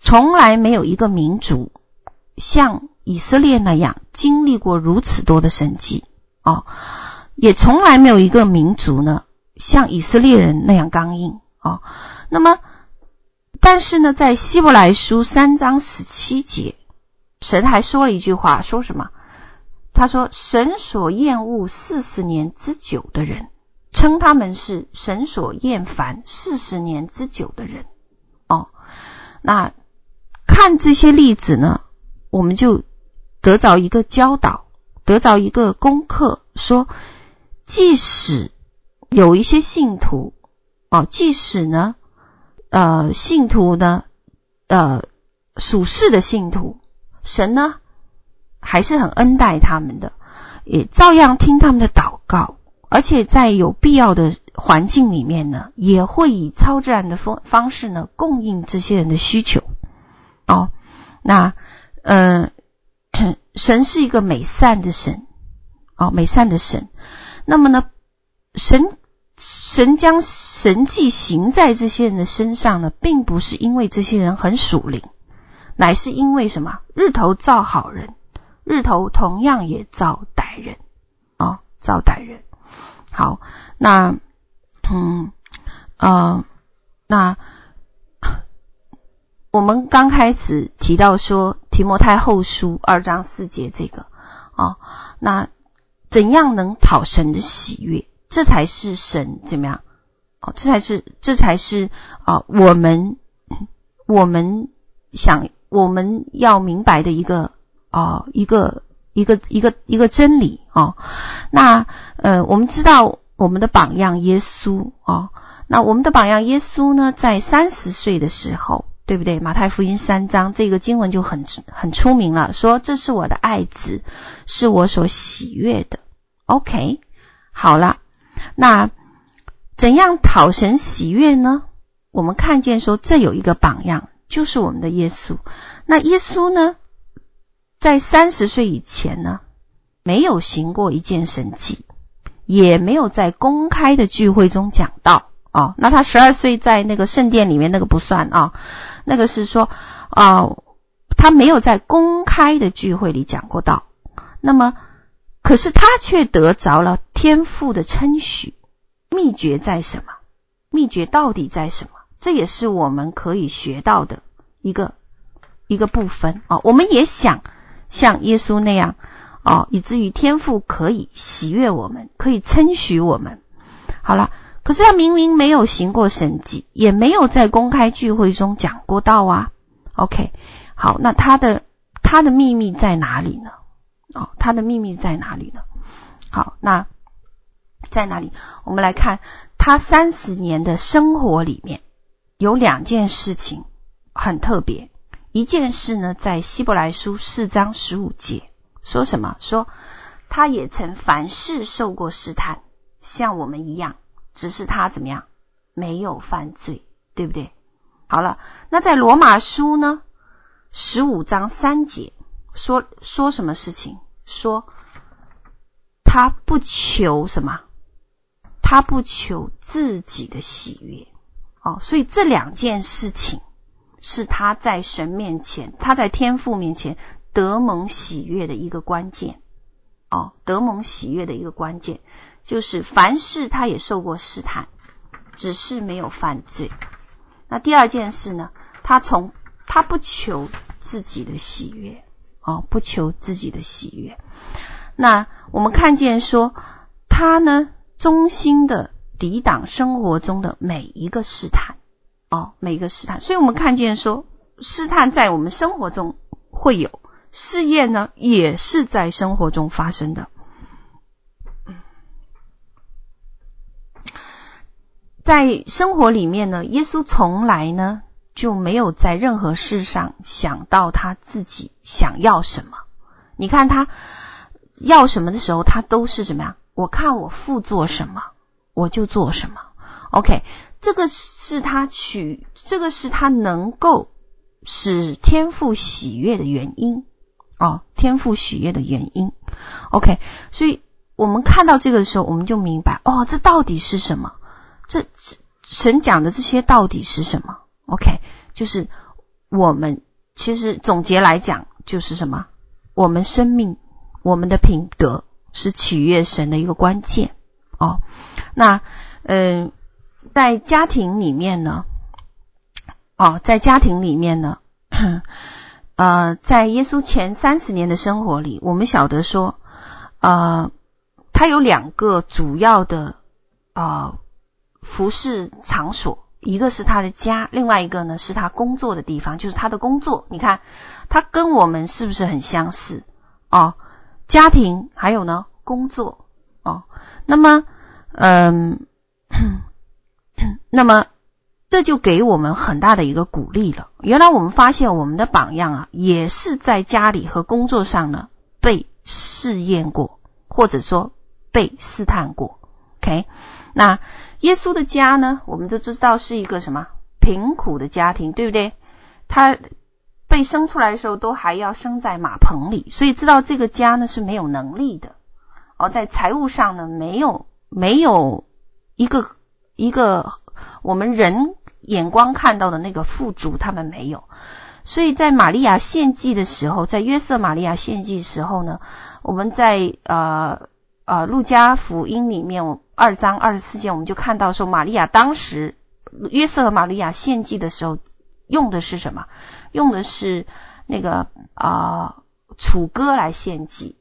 从来没有一个民族像以色列那样经历过如此多的神迹哦，也从来没有一个民族呢像以色列人那样刚硬哦。那么，但是呢，在希伯来书三章十七节，神还说了一句话，说什么？他说：“神所厌恶四十年之久的人，称他们是神所厌烦四十年之久的人。”哦，那看这些例子呢，我们就得着一个教导，得着一个功课，说，即使有一些信徒，哦，即使呢，呃，信徒呢，呃，属世的信徒，神呢，还是很恩待他们的，也照样听他们的祷告，而且在有必要的环境里面呢，也会以超自然的方方式呢供应这些人的需求。哦，那嗯、神是一个美善的神，哦，美善的神。那么呢，神神将神迹行在这些人的身上呢，并不是因为这些人很属灵，乃是因为什么？日头照好人。日头同样也照歹人，哦，照歹人。好，那，嗯，呃，那我们刚开始提到说提摩太后书二章四节这个，哦，那怎样能讨神的喜悦？这才是神怎么样？哦，这才是，这才是啊，我们我们想我们要明白的一个。哦，一个一个一个一个真理哦。那呃，我们知道我们的榜样耶稣哦。那我们的榜样耶稣呢，在三十岁的时候，对不对？马太福音三章这个经文就很很出名了，说这是我的爱子，是我所喜悦的。OK，好了，那怎样讨神喜悦呢？我们看见说这有一个榜样，就是我们的耶稣。那耶稣呢？在三十岁以前呢，没有行过一件神迹，也没有在公开的聚会中讲道啊。那他十二岁在那个圣殿里面那个不算啊，那个是说啊，他没有在公开的聚会里讲过道。那么，可是他却得着了天父的称许。秘诀在什么？秘诀到底在什么？这也是我们可以学到的一个一个部分啊。我们也想。像耶稣那样，哦，以至于天父可以喜悦我们，可以称许我们。好了，可是他明明没有行过神迹，也没有在公开聚会中讲过道啊。OK，好，那他的他的秘密在哪里呢？哦，他的秘密在哪里呢？好，那在哪里？我们来看他三十年的生活里面有两件事情很特别。一件事呢，在希伯来书四章十五节说什么？说他也曾凡事受过试探，像我们一样，只是他怎么样没有犯罪，对不对？好了，那在罗马书呢，十五章三节说说什么事情？说他不求什么？他不求自己的喜悦。哦，所以这两件事情是他在神面前，他在天父面前得蒙喜悦的一个关键。哦，得蒙喜悦的一个关键，就是凡事他也受过试探，只是没有犯罪。那第二件事呢？他从他不求自己的喜悦，哦，不求自己的喜悦。那我们看见说，他呢，忠心的抵挡生活中的每一个试探，哦，每一个试探。所以我们看见说，试探在我们生活中会有。试验呢，也是在生活中发生的。在生活里面呢，耶稣从来呢就没有在任何事上想到他自己想要什么。你看他要什么的时候，他都是什么呀？我看我父做什么，我就做什么。OK，这个是他取，这个是他能够使天父喜悦的原因。哦，天父喜悦的原因，OK，所以我们看到这个的时候，我们就明白，哦，这到底是什么？这神讲的这些到底是什么？OK，就是我们其实总结来讲，就是什么？我们生命、我们的品德是取悦神的一个关键。哦，那嗯、在家庭里面呢，哦，在家庭里面呢。呃，在耶稣前三十年的生活里，我们晓得说，呃，他有两个主要的呃服侍场所，一个是他的家，另外一个呢是他工作的地方，就是他的工作。你看，他跟我们是不是很相似？哦，家庭还有呢工作哦，那么嗯、那么。这就给我们很大的一个鼓励了。原来我们发现我们的榜样啊，也是在家里和工作上呢被试验过，或者说被试探过。OK，那耶稣的家呢，我们都知道是一个什么贫苦的家庭，对不对？他被生出来的时候都还要生在马棚里，所以知道这个家呢是没有能力的。而在财务上呢，没有没有一个一个我们人。眼光看到的那个富足，他们没有，所以在玛利亚献祭的时候，在约瑟玛利亚献祭的时候呢，我们在呃呃路加福音里面二章二十四节，我们就看到说，玛利亚当时约瑟和玛利亚献祭的时候用的是什么？用的是那个啊楚歌来献祭，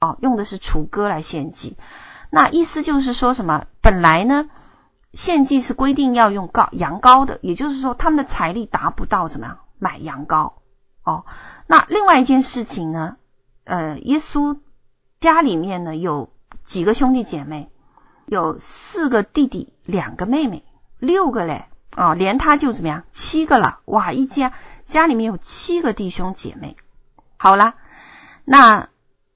哦，用的是楚歌来献祭。那意思就是说什么？本来呢？献祭是规定要用羔羊羔的，也就是说他们的财力达不到怎么样买羊羔哦。那另外一件事情呢，呃，耶稣家里面呢有几个兄弟姐妹，有四个弟弟，两个妹妹，六个嘞啊、连他就怎么样七个了哇，一家家里面有七个弟兄姐妹。好了，那。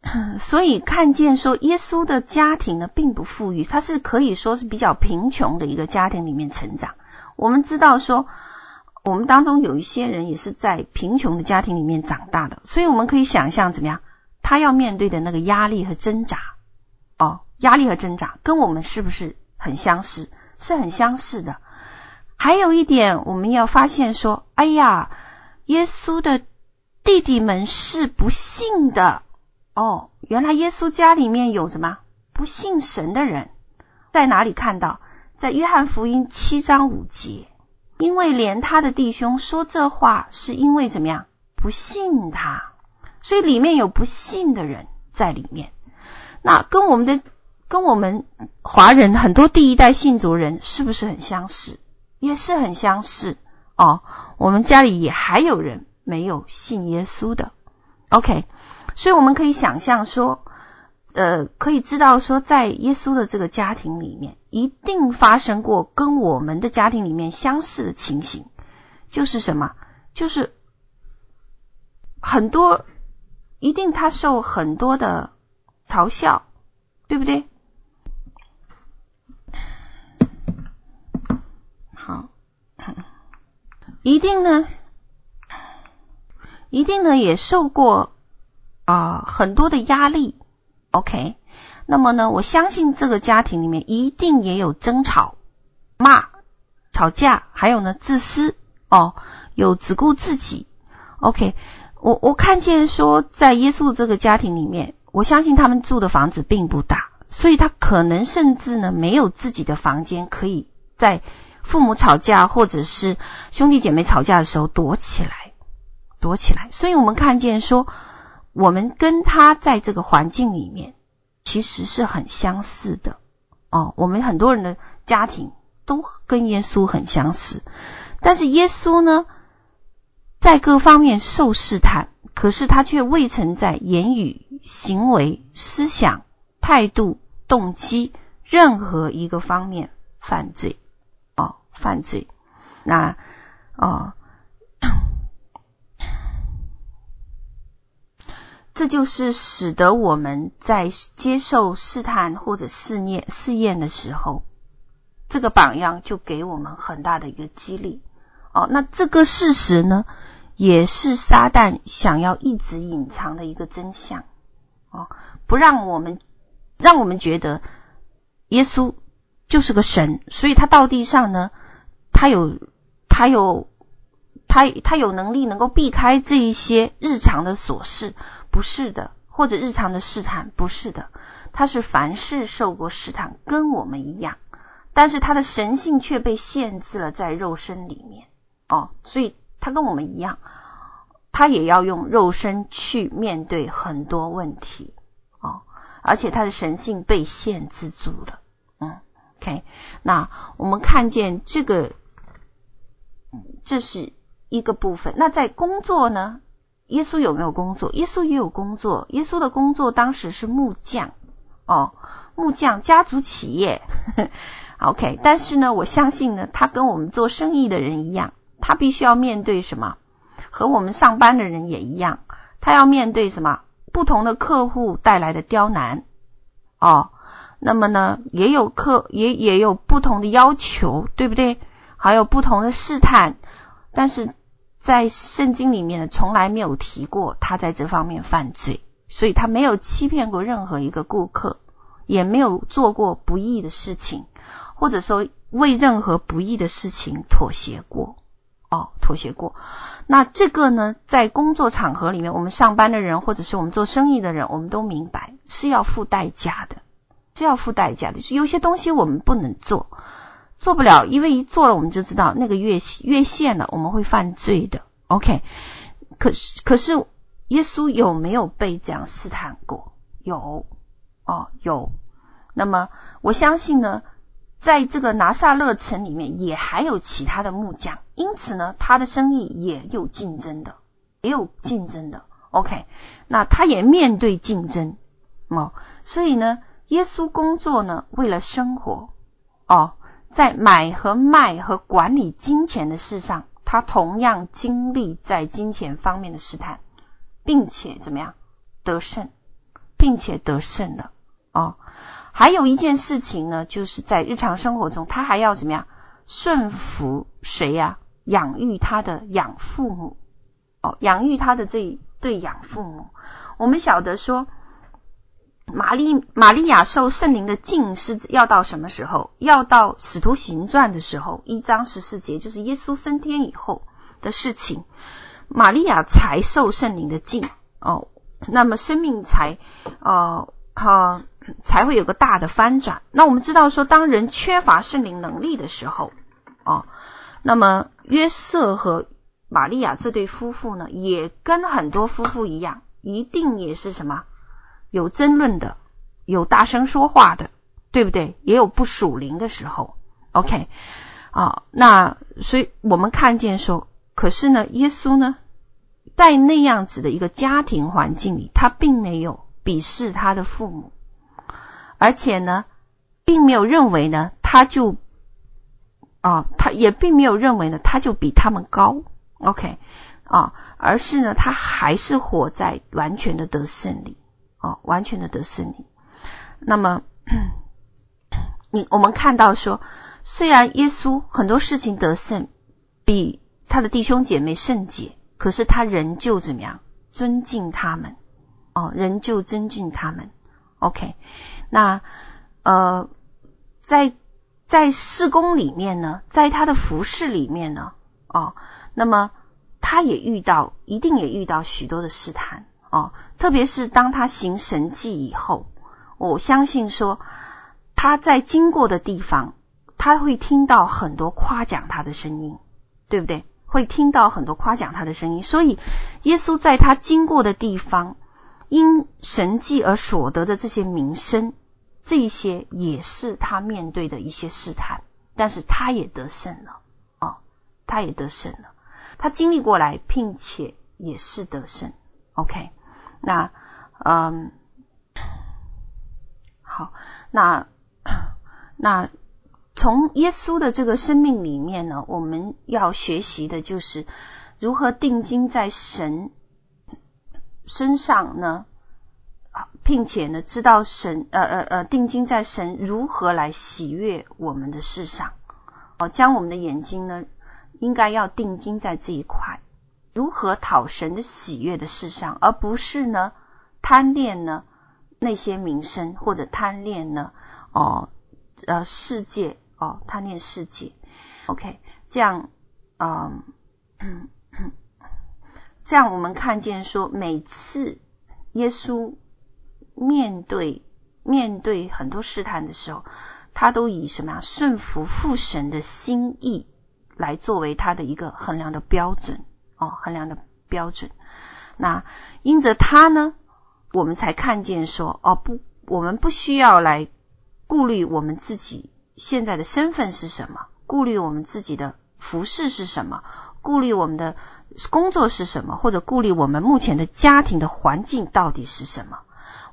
所以看见说，耶稣的家庭呢，并不富裕，他是可以说是比较贫穷的一个家庭里面成长。我们知道说，我们当中有一些人也是在贫穷的家庭里面长大的，所以我们可以想象怎么样，他要面对的那个压力和挣扎，压力和挣扎跟我们是不是很相似？是很相似的。还有一点，我们要发现说，哎呀，耶稣的弟弟们是不信的。哦，原来耶稣家里面有什么不信神的人？在哪里看到？在约翰福音七章五节，因为连他的弟兄说这话，是因为怎么样？不信他，所以里面有不信的人在里面。那跟我们的跟我们华人很多第一代信主人是不是很相似？也是很相似哦。我们家里也还有人没有信耶稣的。OK。所以我们可以想象说，呃，可以知道说，在耶稣的这个家庭里面，一定发生过跟我们的家庭里面相似的情形，就是什么？就是很多，一定他受很多的嘲笑，对不对？一定呢，一定呢也受过啊、很多的压力。OK，那么呢，我相信这个家庭里面一定也有争吵、骂、吵架，还有呢自私哦，有只顾自己。OK，我我看见说，在耶稣这个家庭里面，我相信他们住的房子并不大，所以他可能甚至呢没有自己的房间，可以在父母吵架或者是兄弟姐妹吵架的时候躲起来，躲起来。所以我们看见说，我们跟他在这个环境里面其实是很相似的哦。我们很多人的家庭都跟耶稣很相似，但是耶稣呢，在各方面受试探，可是他却未曾在言语、行为、思想、态度、动机任何一个方面犯罪，犯罪。那，哦，这就是使得我们在接受试探或者试验试验的时候，这个榜样就给我们很大的一个激励。哦，那这个事实呢？也是撒旦想要一直隐藏的一个真相，哦，不让我们，让我们觉得耶稣就是个神，所以他到地上呢，他有，他有，他他有能力能够避开这一些日常的琐事，不是的，或者日常的试探，不是的，他是凡事受过试探，跟我们一样，但是他的神性却被限制了在肉身里面，哦，所以。他跟我们一样，他也要用肉身去面对很多问题哦，而且他的神性被限制住了。嗯，OK，那我们看见这个，这是一个部分。那在工作呢？耶稣有没有工作？耶稣也有工作。耶稣的工作当时是木匠哦，木匠家族企业。OK，但是呢，我相信呢，他跟我们做生意的人一样。他必须要面对什么？和我们上班的人也一样，他要面对什么？不同的客户带来的刁难哦。那么呢，也有客也也有不同的要求，对不对？还有不同的试探。但是在圣经里面，从来没有提过他在这方面犯罪，所以他没有欺骗过任何一个顾客，也没有做过不义的事情，或者说为任何不义的事情妥协过。哦，妥协过。那这个呢，在工作场合里面，我们上班的人，或者是我们做生意的人，我们都明白是要付代价的，是要付代价的。有些东西我们不能做，做不了，因为一做了，我们就知道那个越越线了，我们会犯罪的。OK，可是可是耶稣有没有被这样试探过？有，哦，有。那么我相信呢。在这个拿撒勒城里面，也还有其他的木匠，因此呢，他的生意也有竞争的，也有竞争的。OK，那他也面对竞争哦，所以呢，耶稣工作呢，为了生活哦，在买和卖和管理金钱的事上，他同样经历在金钱方面的试探，并且怎么样得胜，并且得胜了哦。还有一件事情呢，就是在日常生活中，他还要怎么样顺服谁呀？养育他的养父母哦，养育他的这一对养父母。我们晓得说，玛丽玛利亚受圣灵的浸是要到什么时候？要到使徒行传的时候，一章十四节，就是耶稣升天以后的事情，玛利亚才受圣灵的浸哦，那么生命才哦好。呃才会有个大的翻转。那我们知道说，当人缺乏圣灵能力的时候，哦，那么约瑟和玛利亚这对夫妇呢，也跟很多夫妇一样，一定也是什么有争论的，有大声说话的，对不对？也有不属灵的时候。OK，啊，那所以我们看见说，可是呢，耶稣呢，在那样子的一个家庭环境里，他并没有鄙视他的父母。而且呢，并没有认为呢，他就啊，他也并没有认为呢，他就比他们高，OK 啊，而是呢，他还是活在完全的得胜里，哦，完全的得胜你。那么，你我们看到说，虽然耶稣很多事情得胜，比他的弟兄姐妹圣洁，可是他仍旧怎么样？尊敬他们，哦，仍旧尊敬他们。OK，那呃，在在事工里面呢，在他的服饰里面呢，哦，那么他也遇到，一定也遇到许多的试探哦，特别是当他行神迹以后，我相信说他在经过的地方，他会听到很多夸奖他的声音，对不对？会听到很多夸奖他的声音，所以耶稣在他经过的地方，因神迹而所得的这些名声，这些也是他面对的一些试探，但是他也得胜了哦，他也得胜了，他经历过来，并且也是得胜。OK，那嗯，好，那那。从耶稣的这个生命里面呢，我们要学习的就是如何定睛在神身上呢，并且呢，知道神呃呃呃定睛在神如何来喜悦我们的世上哦，将我们的眼睛呢，应该要定睛在这一块，如何讨神的喜悦的事上，而不是呢贪恋呢那些名声或者贪恋呢哦呃世界。哦，贪恋世界，OK，这样，嗯，这样我们看见说，每次耶稣面对面对很多试探的时候，他都以什么呀？顺服父神的心意来作为他的一个衡量的标准哦，衡量的标准。那因着他呢，我们才看见说，哦不，我们不需要来顾虑我们自己。现在的身份是什么？顾虑我们自己的服饰是什么？顾虑我们的工作是什么？或者顾虑我们目前的家庭的环境到底是什么？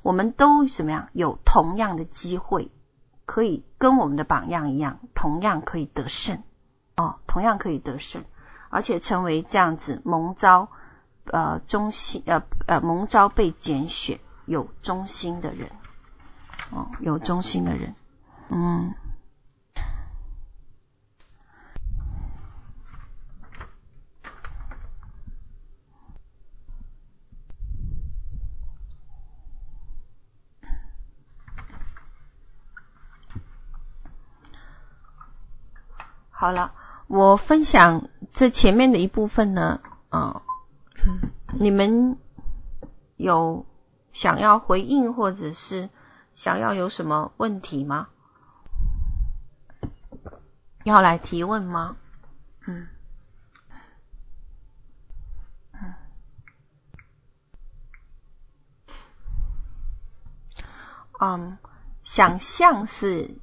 我们都怎么样？有同样的机会，可以跟我们的榜样一样，同样可以得胜哦，同样可以得胜，而且成为这样子蒙招呃忠心呃呃蒙招被拣选有忠心的人哦，有忠心的人，嗯。好了，我分享这前面的一部分呢，啊、你们有想要回应或者是想要有什么问题吗？要来提问吗？嗯，嗯，嗯，想象是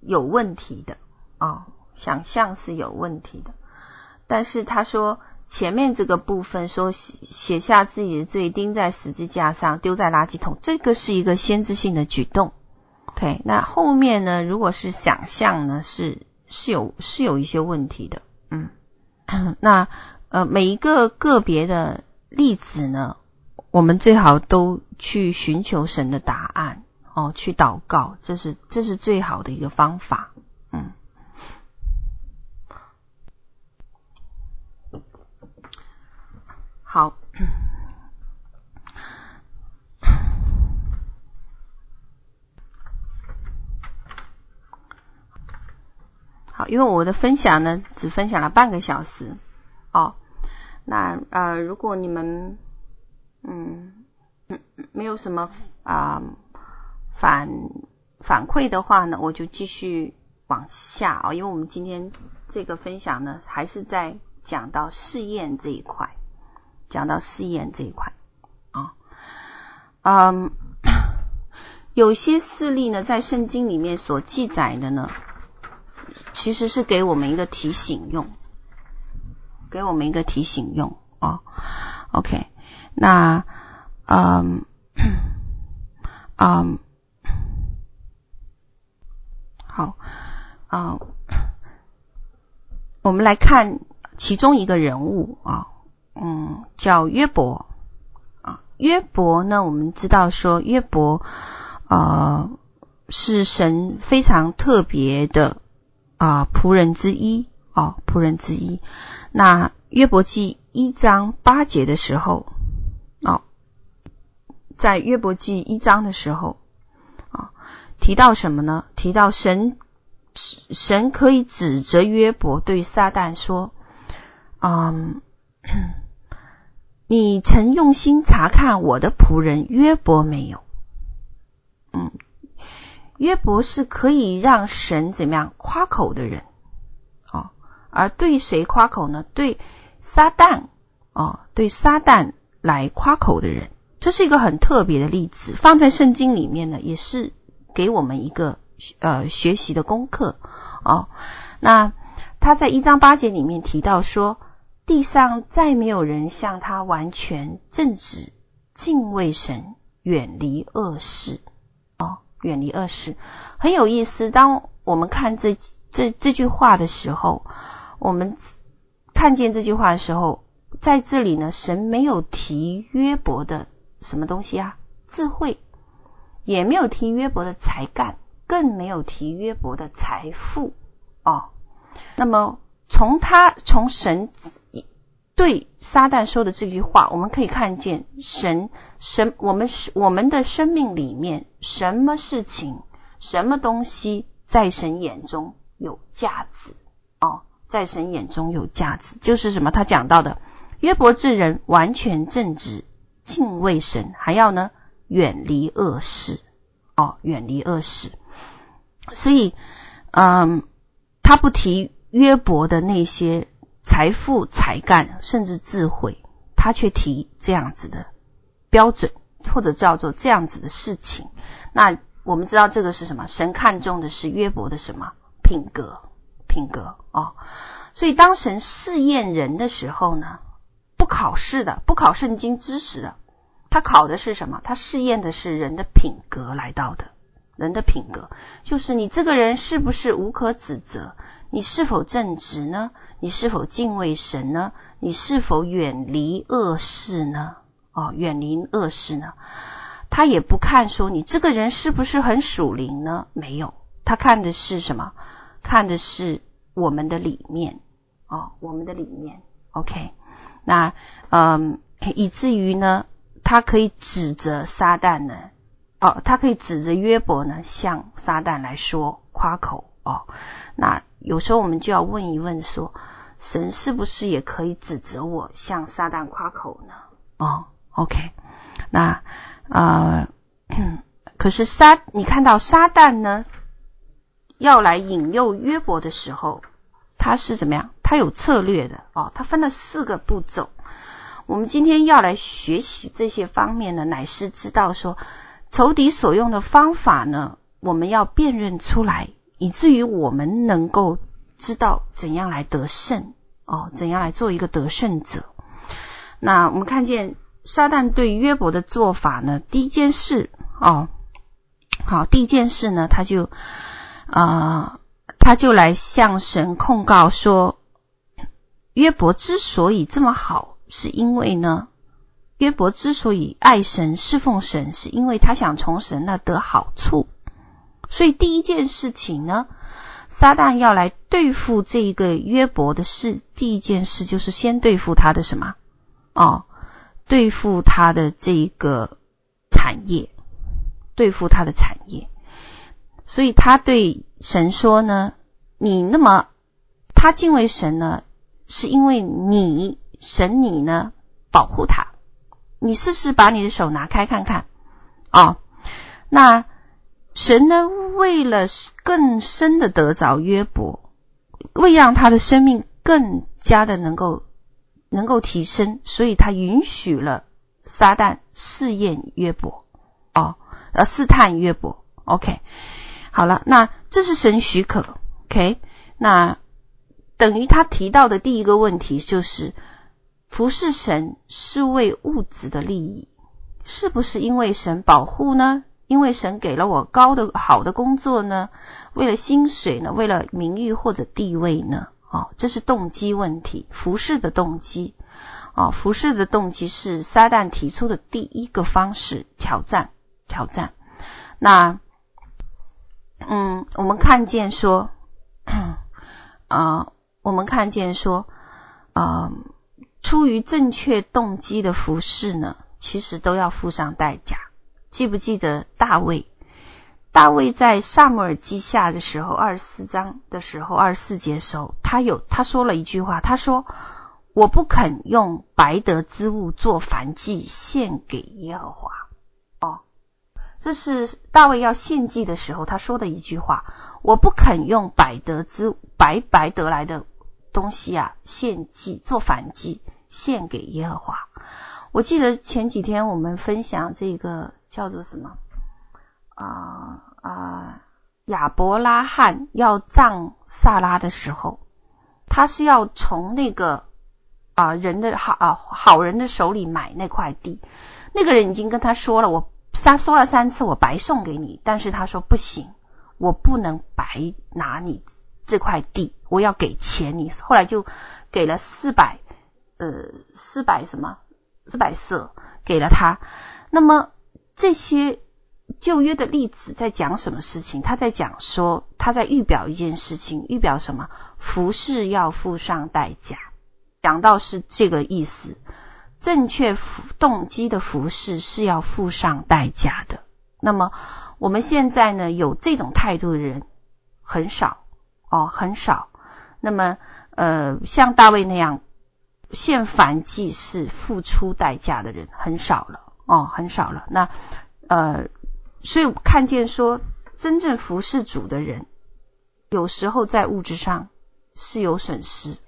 有问题的啊。想象是有问题的，但是他说前面这个部分说写下自己的罪，钉在十字架上，丢在垃圾桶，这个是一个先知性的举动。OK，那后面呢？如果是想象呢，是是有是有一些问题的。嗯，那呃每一个个别的例子呢，我们最好都去寻求神的答案哦，去祷告，这是这是最好的一个方法。嗯。好，好，因为我的分享呢，只分享了半个小时哦。那呃，如果你们嗯嗯没有什么啊、反反馈的话呢，我就继续往下啊、哦，因为我们今天这个分享呢，还是在讲到试验这一块。讲到试验这一块啊，嗯，有些事例呢，在圣经里面所记载的呢，其实是给我们一个提醒用，给我们一个提醒用啊。OK，那嗯嗯，好啊，我们来看其中一个人物啊。嗯，叫约伯啊。约伯呢，我们知道说约伯呃是神非常特别的啊仆人之一哦，仆人之一。那约伯记一章八节的时候，哦，在约伯记一章的时候，啊、提到什么呢？提到神，神可以指责约伯对撒旦说：“嗯，你曾用心查看我的仆人约伯没有？”嗯，约伯是可以让神怎么样夸口的人，哦，而对谁夸口呢？对撒旦，哦，对撒旦来夸口的人，这是一个很特别的例子，放在圣经里面呢，也是给我们一个呃学习的功课哦。那他在一章八节里面提到说，地上再没有人像他完全正直、敬畏神、远离恶事。哦，远离恶事，很有意思。当我们看这这这句话的时候，我们看见这句话的时候，在这里呢，神没有提约伯的什么东西啊？智慧，也没有提约伯的才干，更没有提约伯的财富。哦，那么从他从神。对撒旦说的这句话，我们可以看见神神我们我们的生命里面，什么事情、什么东西在神眼中有价值哦，在神眼中有价值，就是什么？他讲到的约伯之人完全正直，敬畏神，还要呢远离恶事哦，远离恶事。所以，嗯，他不提约伯的那些。财富、才干，甚至智慧，他却提这样子的标准，或者叫做这样子的事情。那我们知道这个是什么？神看重的是约伯的什么品格？品格哦。所以当神试验人的时候呢，不考试的，不考圣经知识的，他考的是什么？他试验的是人的品格来到的。人的品格，就是你这个人是不是无可指责？你是否正直呢？你是否敬畏神呢？你是否远离恶事呢？哦，远离恶事呢？他也不看说你这个人是不是很属灵呢？没有，他看的是什么？看的是我们的里面哦，我们的里面。OK，那嗯，以至于呢，他可以指责撒旦呢，哦，他可以指着约伯呢，向撒旦来说夸口哦，那。有时候我们就要问一问说，神是不是也可以指责我向撒旦夸口呢？哦，OK，那呃，可是撒，你看到撒旦呢，要来引诱约伯的时候，他是怎么样？他有策略的哦，他分了四个步骤。我们今天要来学习这些方面呢，乃是知道说，仇敌所用的方法呢，我们要辨认出来。以至于我们能够知道怎样来得胜哦，怎样来做一个得胜者。那我们看见撒旦对约伯的做法呢，第一件事哦，好，第一件事呢，他就啊、呃，他就来向神控告说，约伯之所以这么好，是因为呢，约伯之所以爱神、侍奉神，是因为他想从神那得好处。所以第一件事情呢，撒旦要来对付这一个约伯的事，第一件事就是先对付他的什么？哦，对付他的这一个产业，对付他的产业。所以他对神说呢：“你那么他敬畏神呢，是因为你神你呢保护他。你试试把你的手拿开看看哦，那。”神呢，为了更深的得着约伯，为让他的生命更加的能够能够提升，所以他允许了撒旦试验约伯，哦，呃，试探约伯。OK，好了，那这是神许可。OK，那等于他提到的第一个问题就是，服侍神是为物质的利益，是不是因为神保护呢？因为神给了我高的好的工作呢，为了薪水呢，为了名誉或者地位呢，哦，这是动机问题，服侍的动机，哦，服侍的动机是撒旦提出的第一个方式，挑战，挑战。那，嗯，我们看见说，啊、我们看见说，呃，出于正确动机的服侍呢，其实都要付上代价。记不记得大卫？大卫在撒母耳记下的时候，二十四章的时候，二十四节时候，他有他说了一句话，他说：“我不肯用白得之物做燔祭献给耶和华。”哦，这是大卫要献祭的时候他说的一句话：“我不肯用白得之白白得来的东西啊献祭做燔祭献给耶和华。”我记得前几天我们分享这个叫做什么？啊啊，亚伯拉罕要葬撒拉的时候，他是要从那个啊、人的好啊好人的手里买那块地。那个人已经跟他说了，我三说了三次，我白送给你，但是他说不行，我不能白拿你这块地，我要给钱你。后来就给了四百呃四百什么四百色给了他。那么这些。旧约的例子在讲什么事情？他在讲说，他在预表一件事情，预表什么？服饰要付上代价。讲到是这个意思，正确动机的服饰是要付上代价的。那么我们现在呢，有这种态度的人很少哦，很少。那么呃，像大卫那样现反祭是付出代价的人很少了哦，很少了。那呃。所以看见说，真正服侍主的人，有时候在物质上是有损失，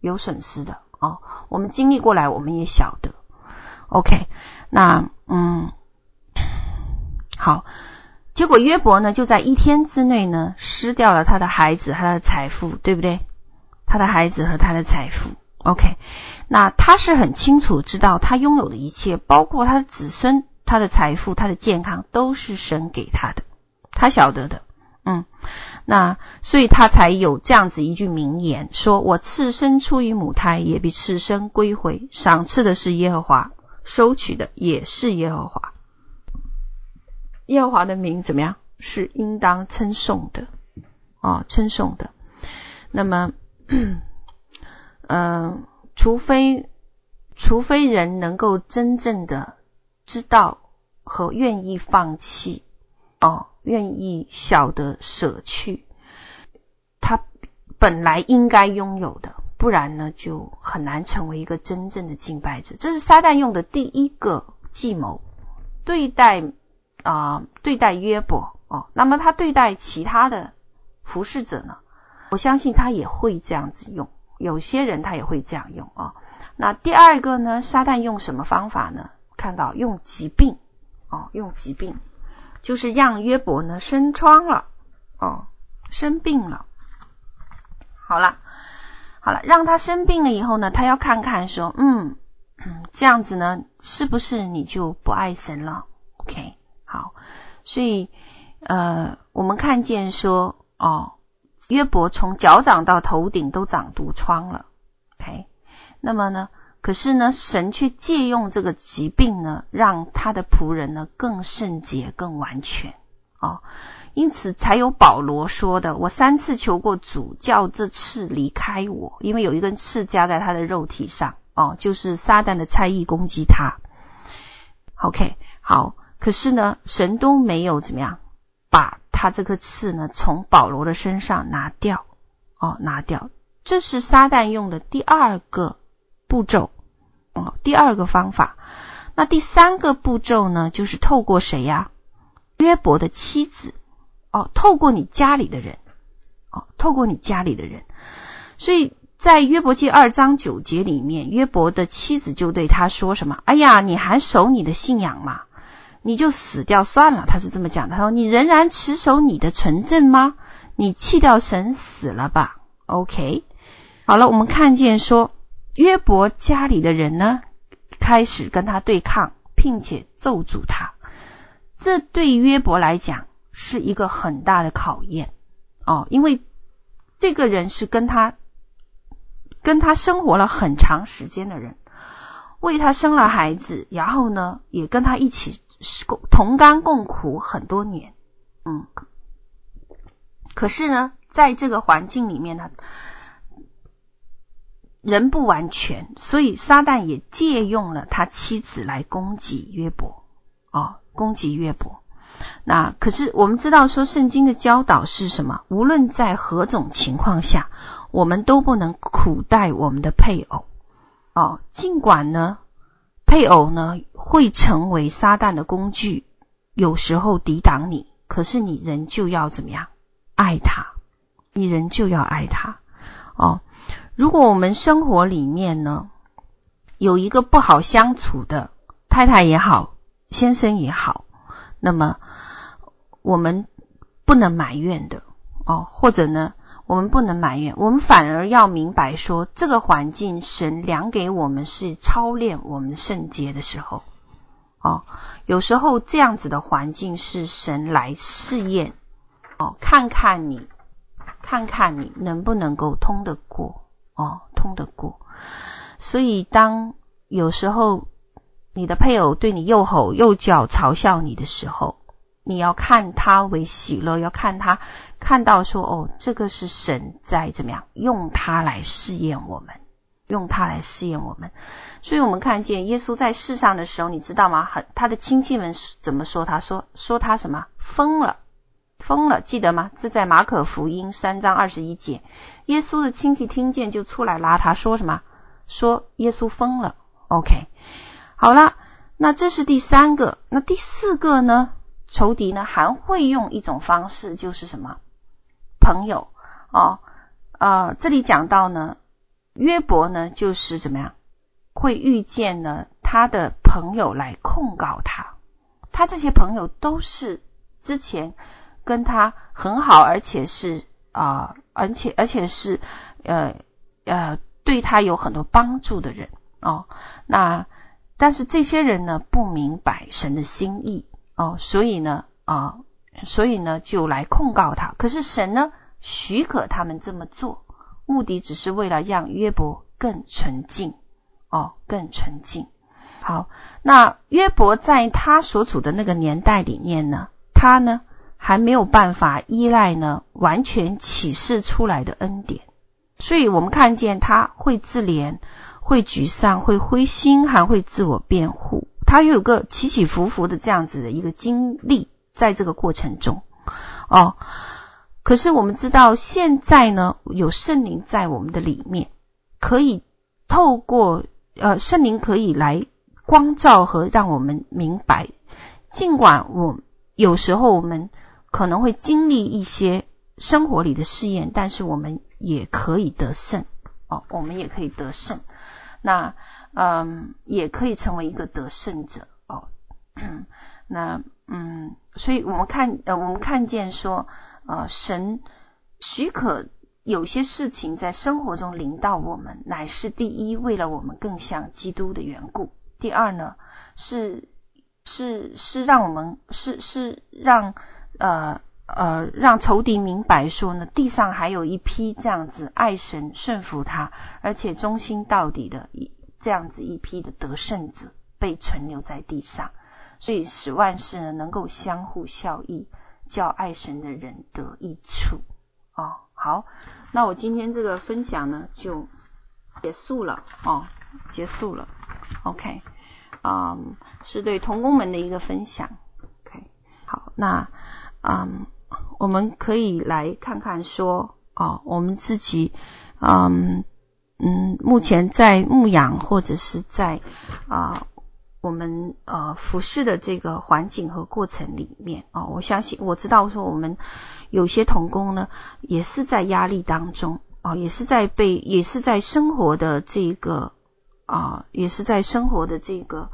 有损失的哦。我们经历过来，我们也晓得。OK，那嗯，好，结果约伯呢，就在一天之内呢，失掉了他的孩子、他的财富，对不对？他的孩子和他的财富。OK，那他是很清楚知道，他拥有的一切，包括他的子孙。他的财富、他的健康都是神给他的，他晓得的，嗯，那所以他才有这样子一句名言：说我次生出于母胎，也必次生归回。赏赐的是耶和华，收取的也是耶和华。耶和华的名怎么样？是应当称颂的哦，称颂的。那么，呃，除非除非人能够真正的。知道和愿意放弃哦，愿意晓得舍去他本来应该拥有的，不然呢就很难成为一个真正的敬拜者。这是撒旦用的第一个计谋，对待啊、对待约伯哦，那么他对待其他的服侍者呢？我相信他也会这样子用，有些人他也会这样用啊、那第二个呢？撒旦用什么方法呢？看到用疾病哦，用疾病，就是让约伯呢生疮了哦，生病了。好了，好了，让他生病了以后呢，他要看看说，嗯，这样子呢，是不是你就不爱神了？OK，好，所以呃，我们看见说，哦，约伯从脚掌到头顶都长毒疮了。OK，那么呢？可是呢，神却借用这个疾病呢，让他的仆人呢更圣洁、更完全哦，因此才有保罗说的：“我三次求过主，叫这刺离开我，因为有一根刺夹在他的肉体上哦，就是撒旦的猜疑攻击他。”OK，好，可是呢，神都没有怎么样把他这颗刺呢从保罗的身上拿掉哦，拿掉。这是撒旦用的第二个步骤。哦，第二个方法，那第三个步骤呢，就是透过谁呀？约伯的妻子哦，透过你家里的人哦，透过你家里的人。所以在约伯记二章九节里面，约伯的妻子就对他说什么？哎呀，你还守你的信仰吗？你就死掉算了。他是这么讲的。他说：你仍然持守你的纯正吗？你弃掉神死了吧？OK，好了，我们看见说。约伯家里的人呢，开始跟他对抗，并且咒诅他。这对约伯来讲是一个很大的考验哦，因为这个人是跟他跟他生活了很长时间的人，为他生了孩子，然后呢，也跟他一起共同甘共苦很多年。嗯，可是呢，在这个环境里面呢。人不完全，所以撒旦也借用了他妻子来攻击约伯，哦，攻击约伯。那可是我们知道说，圣经的教导是什么？无论在何种情况下，我们都不能苦待我们的配偶。哦，尽管呢，配偶呢会成为撒旦的工具，有时候抵挡你，可是你仍旧要怎么样？爱他，你仍旧要爱他。哦，如果我们生活里面呢，有一个不好相处的太太也好，先生也好，那么我们不能埋怨的哦，或者呢，我们不能埋怨，我们反而要明白说，这个环境神量给我们是操练我们圣洁的时候哦，有时候这样子的环境是神来试验哦，看看你。看看你能不能够通得过哦，通得过。所以当有时候你的配偶对你又吼又叫、嘲笑你的时候，你要看他为喜乐，要看他看到说哦，这个是神在怎么样用他来试验我们，用他来试验我们。所以我们看见耶稣在世上的时候，你知道吗？很他的亲戚们怎么说他？说说他什么？疯了。疯了，记得吗？这在马可福音三章二十一节，耶稣的亲戚听见就出来拉他，说什么？说耶稣疯了。OK，好了，那这是第三个。那第四个呢？仇敌呢还会用一种方式，就是什么？朋友哦，呃，这里讲到呢，约伯呢就是怎么样？会遇见呢他的朋友来控告他，他这些朋友都是之前。跟他很好，而且是啊、而且而且是呃呃，对他有很多帮助的人哦。那但是这些人呢，不明白神的心意哦，所以呢啊、所以呢就来控告他。可是神呢许可他们这么做，目的只是为了让约伯更纯净哦，更纯净。好，那约伯在他所处的那个年代里面呢，他呢。还没有办法依赖呢，完全启示出来的恩典，所以我们看见他会自怜，会沮丧，会灰心，还会自我辩护。他有个起起伏伏的这样子的一个经历，在这个过程中，哦，可是我们知道现在呢，有圣灵在我们的里面，可以透过呃圣灵可以来光照和让我们明白，尽管我有时候我们。可能会经历一些生活里的试验，但是我们也可以得胜哦，我们也可以得胜。那嗯，也可以成为一个得胜者哦。那嗯，所以我们看呃，我们看见说呃，神许可有些事情在生活中临到我们，乃是第一，为了我们更像基督的缘故；第二呢，是是是让我们是是让。呃呃，让仇敌明白说呢，地上还有一批这样子爱神、顺服他，而且忠心到底的一这样子一批的得胜者被存留在地上，所以使万事呢能够相互效益，叫爱神的人得益处。哦，好，那我今天这个分享呢就结束了哦，结束了。OK，嗯，是对同工们的一个分享。OK，好，那。嗯，我们可以来看看说，哦，我们自己，嗯嗯，目前在牧养或者是在啊、我们呃服饰的这个环境和过程里面，哦，我相信我知道说我们有些童工呢，也是在压力当中，哦，也是在被，也是在生活的这个啊、也是在生活的这个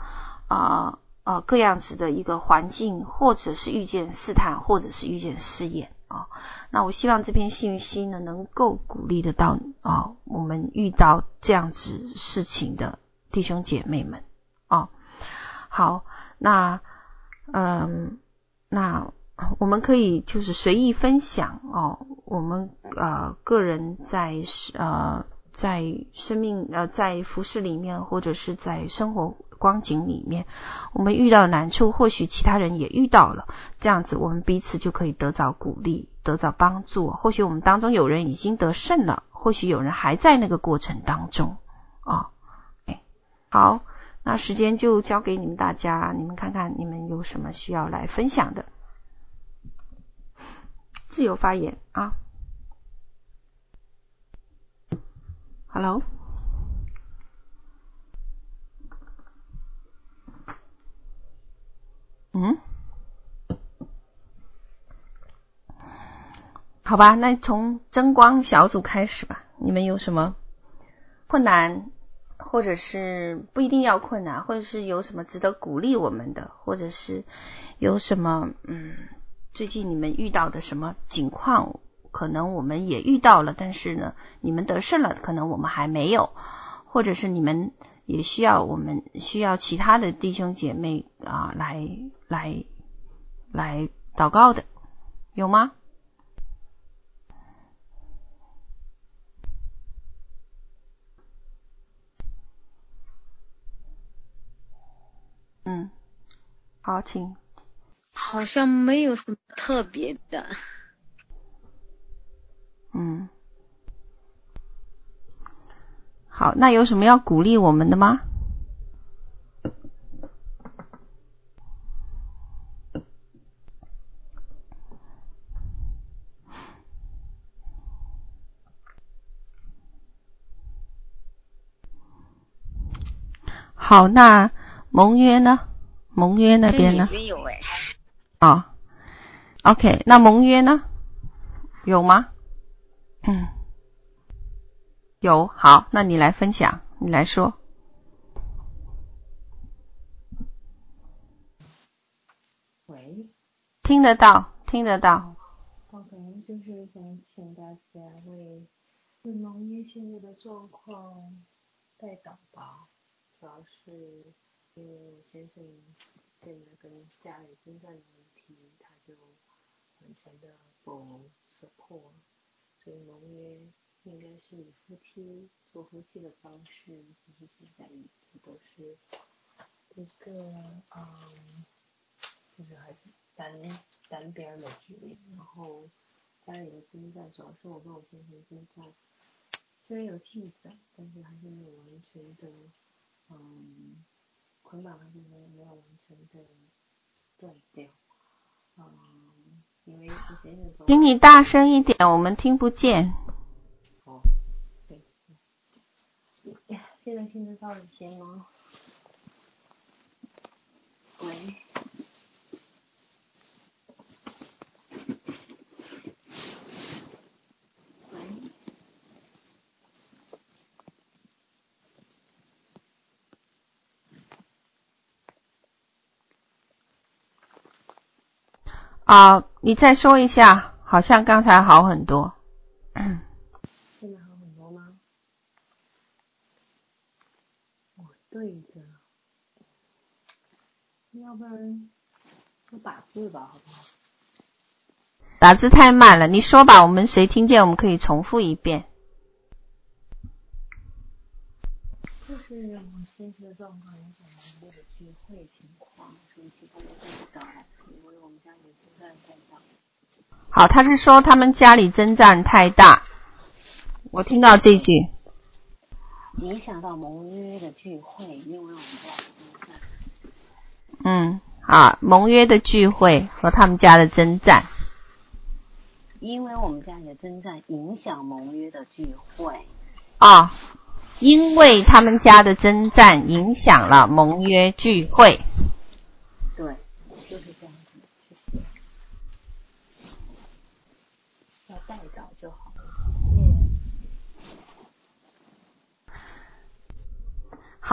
啊。呃呃，各样子的一个环境，或者是遇见试探，或者是遇见试验啊。那我希望这篇信息呢，能够鼓励得到啊，我们遇到这样子事情的弟兄姐妹们啊。好，那嗯，那我们可以就是随意分享哦，我们呃个人在呃在生命呃在服饰里面，或者是在生活。光景里面，我们遇到的难处，或许其他人也遇到了，这样子我们彼此就可以得到鼓励，得到帮助。或许我们当中有人已经得胜了，或许有人还在那个过程当中啊。哎，好，那时间就交给你们大家，你们看看你们有什么需要来分享的，自由发言啊。Hello。嗯，好吧，那从真光小组开始吧。你们有什么困难，或者是不一定要困难，或者是有什么值得鼓励我们的，或者是有什么嗯，最近你们遇到的什么情况，可能我们也遇到了，但是呢，你们得胜了，可能我们还没有，或者是你们。也需要我们需要其他的弟兄姐妹啊来来来祷告的，有吗？嗯，好，请。好像没有什么特别的。嗯。好，那有什么要鼓励我们的吗？好，那盟约呢？盟约那边呢？没有哎。哦，OK，那盟约呢？有吗？嗯。有，好，那你来分享，你来说。喂，听得到，听得到。我可能就是想请大家为为农业现在的状况代祷吧，主要是因为我先生现在跟家里争战的问题，他就完全的不 support，所以盟约。应该是以夫妻做夫妻的方式，就是现在一直都是一个嗯，就是还是单单边的距离。然后家里的征战，主要是我跟我先生征战，虽然有进展，但是还是没有完全的嗯，捆绑还是没有没有完全的断掉。嗯，因为我先生请你大声一点，我们听不见。现在听得到一些吗？喂。喂。啊，你再说一下，好像刚才好很多。对的，要不然我打字吧，好不好？打字太慢了，你说吧，我们谁听见，我们可以重复一遍。就是我现在的状况，有聚会情况，所以其他人不因为我们家里争战太大。好，他是说他们家里征战太大，我听到这句。影响到盟约的聚会，因为我们家嗯，啊，盟约的聚会和他们家的征战，因为我们家里的征战影响盟约的聚会。啊、哦，因为他们家的征战影响了盟约聚会。对，就是这样子。要代祷就好了。嗯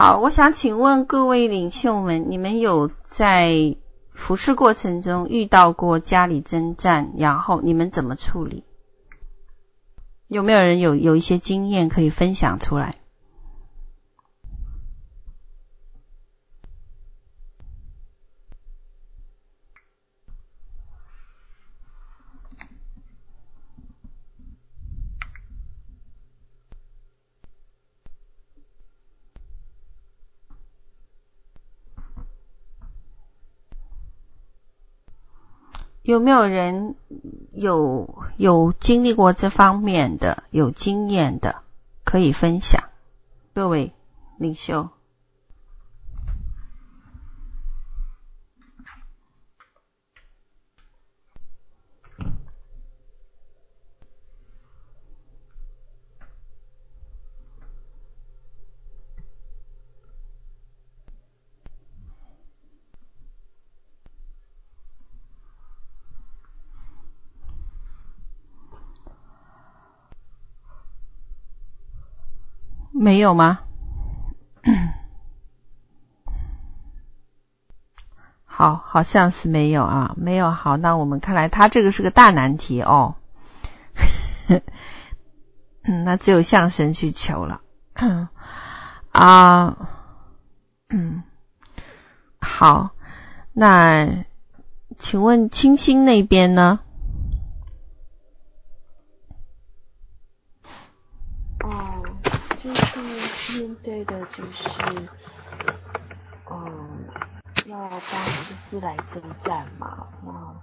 好，我想请问各位领袖们，你们有在服侍过程中遇到过家里征战，然后你们怎么处理？有没有人有有一些经验可以分享出来？有没有人有有经历过这方面的、有经验的，可以分享？各位领袖。没有吗？好，好像是没有啊，没有。好，那我们看来他这个是个大难题哦。嗯，那只有向神去求了。啊，嗯，好，那请问青青那边呢？面对的就是，嗯，要帮思思来征战嘛。那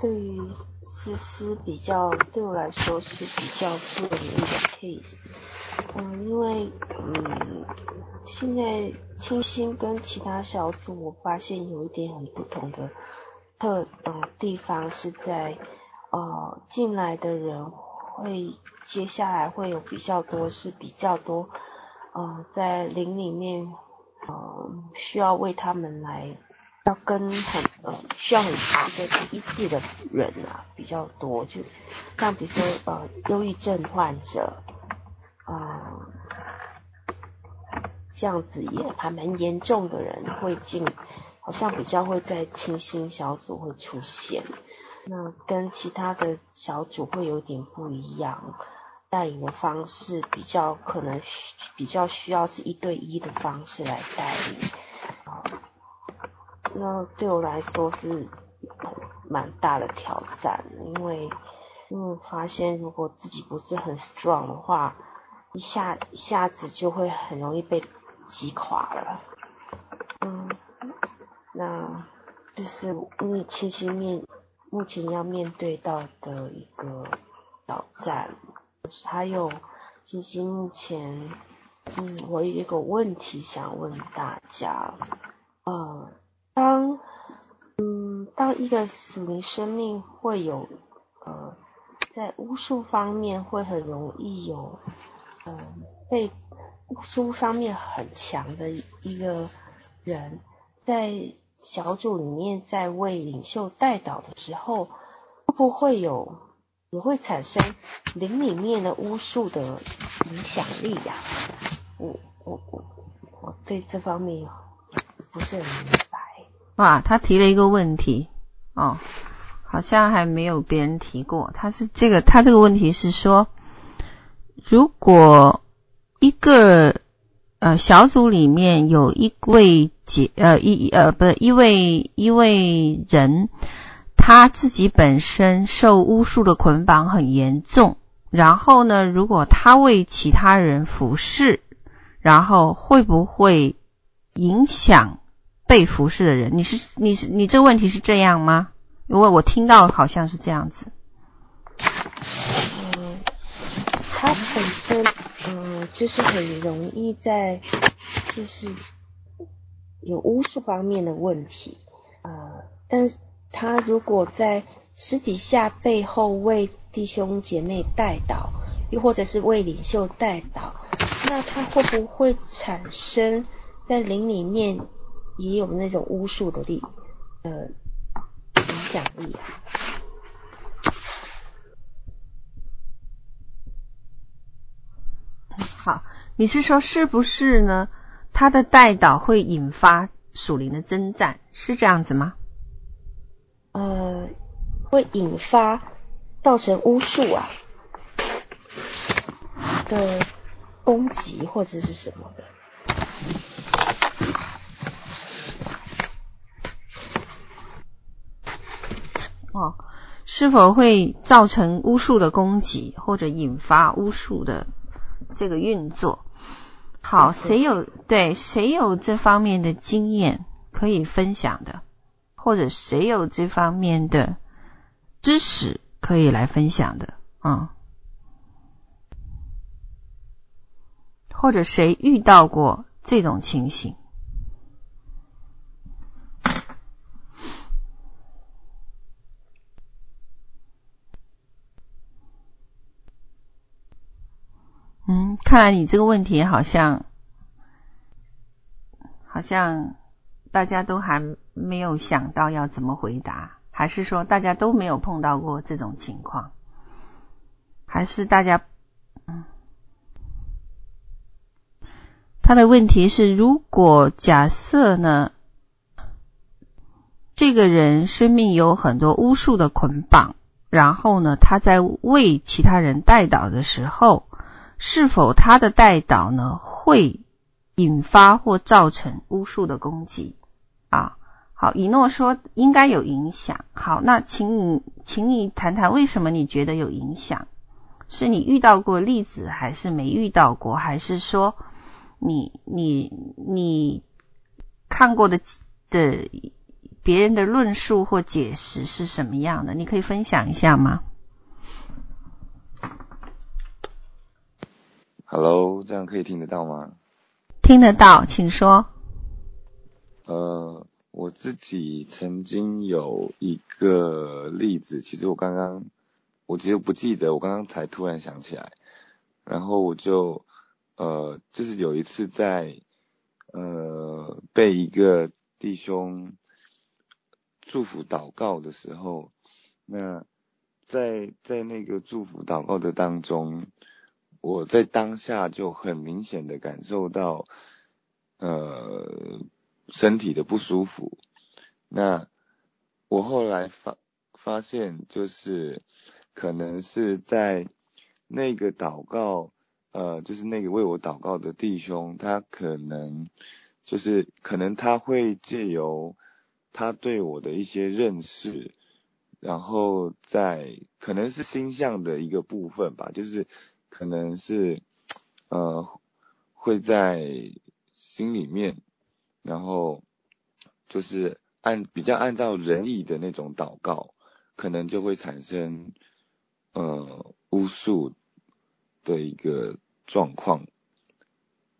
对于思思比较，对我来说是比较不容易的 case。嗯，因为嗯，现在清新跟其他小组，我发现有一点很不同的特嗯地方是在，呃，进来的人会。接下来会有比较多，是比较多，呃，在灵里面，呃，需要为他们来，要跟很呃需要很一个医治的人啊比较多，就像比如说呃忧郁症患者，啊、呃，这样子也还蛮严重的人会进，好像比较会在清新小组会出现，那跟其他的小组会有点不一样。带领的方式比较可能比较需要是一对一的方式来带领，那对我来说是蛮大的挑战，因为因为发现如果自己不是很 strong 的话，一下一下子就会很容易被击垮了，嗯，那就是因为清新面目前要面对到的一个挑战。还有，清新目前，嗯，我有一个问题想问大家，呃，当，嗯，当一个死灵生命会有，呃，在巫术方面会很容易有，嗯、呃，被巫术方面很强的一个人，在小组里面在为领袖代祷的时候，会不会有？也会产生灵里面的巫术的影响力呀、我我我我对这方面不是很明白。哇，他提了一个问题哦，好像还没有别人提过。他是这个，他这个问题是说，如果一个呃小组里面有一位呃一呃不是一位一位人。他自己本身受巫术的捆绑很严重，然后呢，如果他为其他人服侍，然后会不会影响被服侍的人？你是你是你这个问题是这样吗？因为我听到好像是这样子。嗯，他本身嗯就是很容易在就是有巫术方面的问题，呃，但是。他如果在私底下背后为弟兄姐妹代祷，又或者是为领袖代祷，那他会不会产生在灵里面也有那种巫术的力呃影响力啊？好，你是说是不是呢？他的代导会引发属灵的征战，是这样子吗？呃，会引发造成巫术啊的攻击或者是什么的。哦，是否会造成巫术的攻击或者引发巫术的这个运作？好，谁有对谁有这方面的经验可以分享的？或者谁有这方面的知识可以来分享的啊？或者谁遇到过这种情形？嗯，看来你这个问题好像好像大家都还没有想到要怎么回答，还是说大家都没有碰到过这种情况？还是大家嗯？他的问题是：如果假设呢，这个人生命有很多巫术的捆绑，然后呢，他在为其他人代祷的时候，是否他的代祷呢会引发或造成巫术的攻击？啊，好，以诺说应该有影响。好，那请你，请你谈谈为什么你觉得有影响？是你遇到过例子，还是没遇到过，还是说？你你你看过的的别人的论述或解释是什么样的？你可以分享一下吗？Hello，这样可以听得到吗？听得到，请说。呃，我自己曾经有一个例子，其实我刚刚我其实不记得，我刚刚才突然想起来，然后我就。呃，就是有一次在呃被一个弟兄祝福祷告的时候，那在在那个祝福祷告的当中，我在当下就很明显的感受到呃身体的不舒服。那我后来发发现，就是可能是在那个祷告。呃，就是那个为我祷告的弟兄，他可能就是可能他会借由他对我的一些认识，然后在可能是星象的一个部分吧，就是可能是呃会在心里面，然后就是按比较按照人意的那种祷告，可能就会产生呃巫术。的一个状况，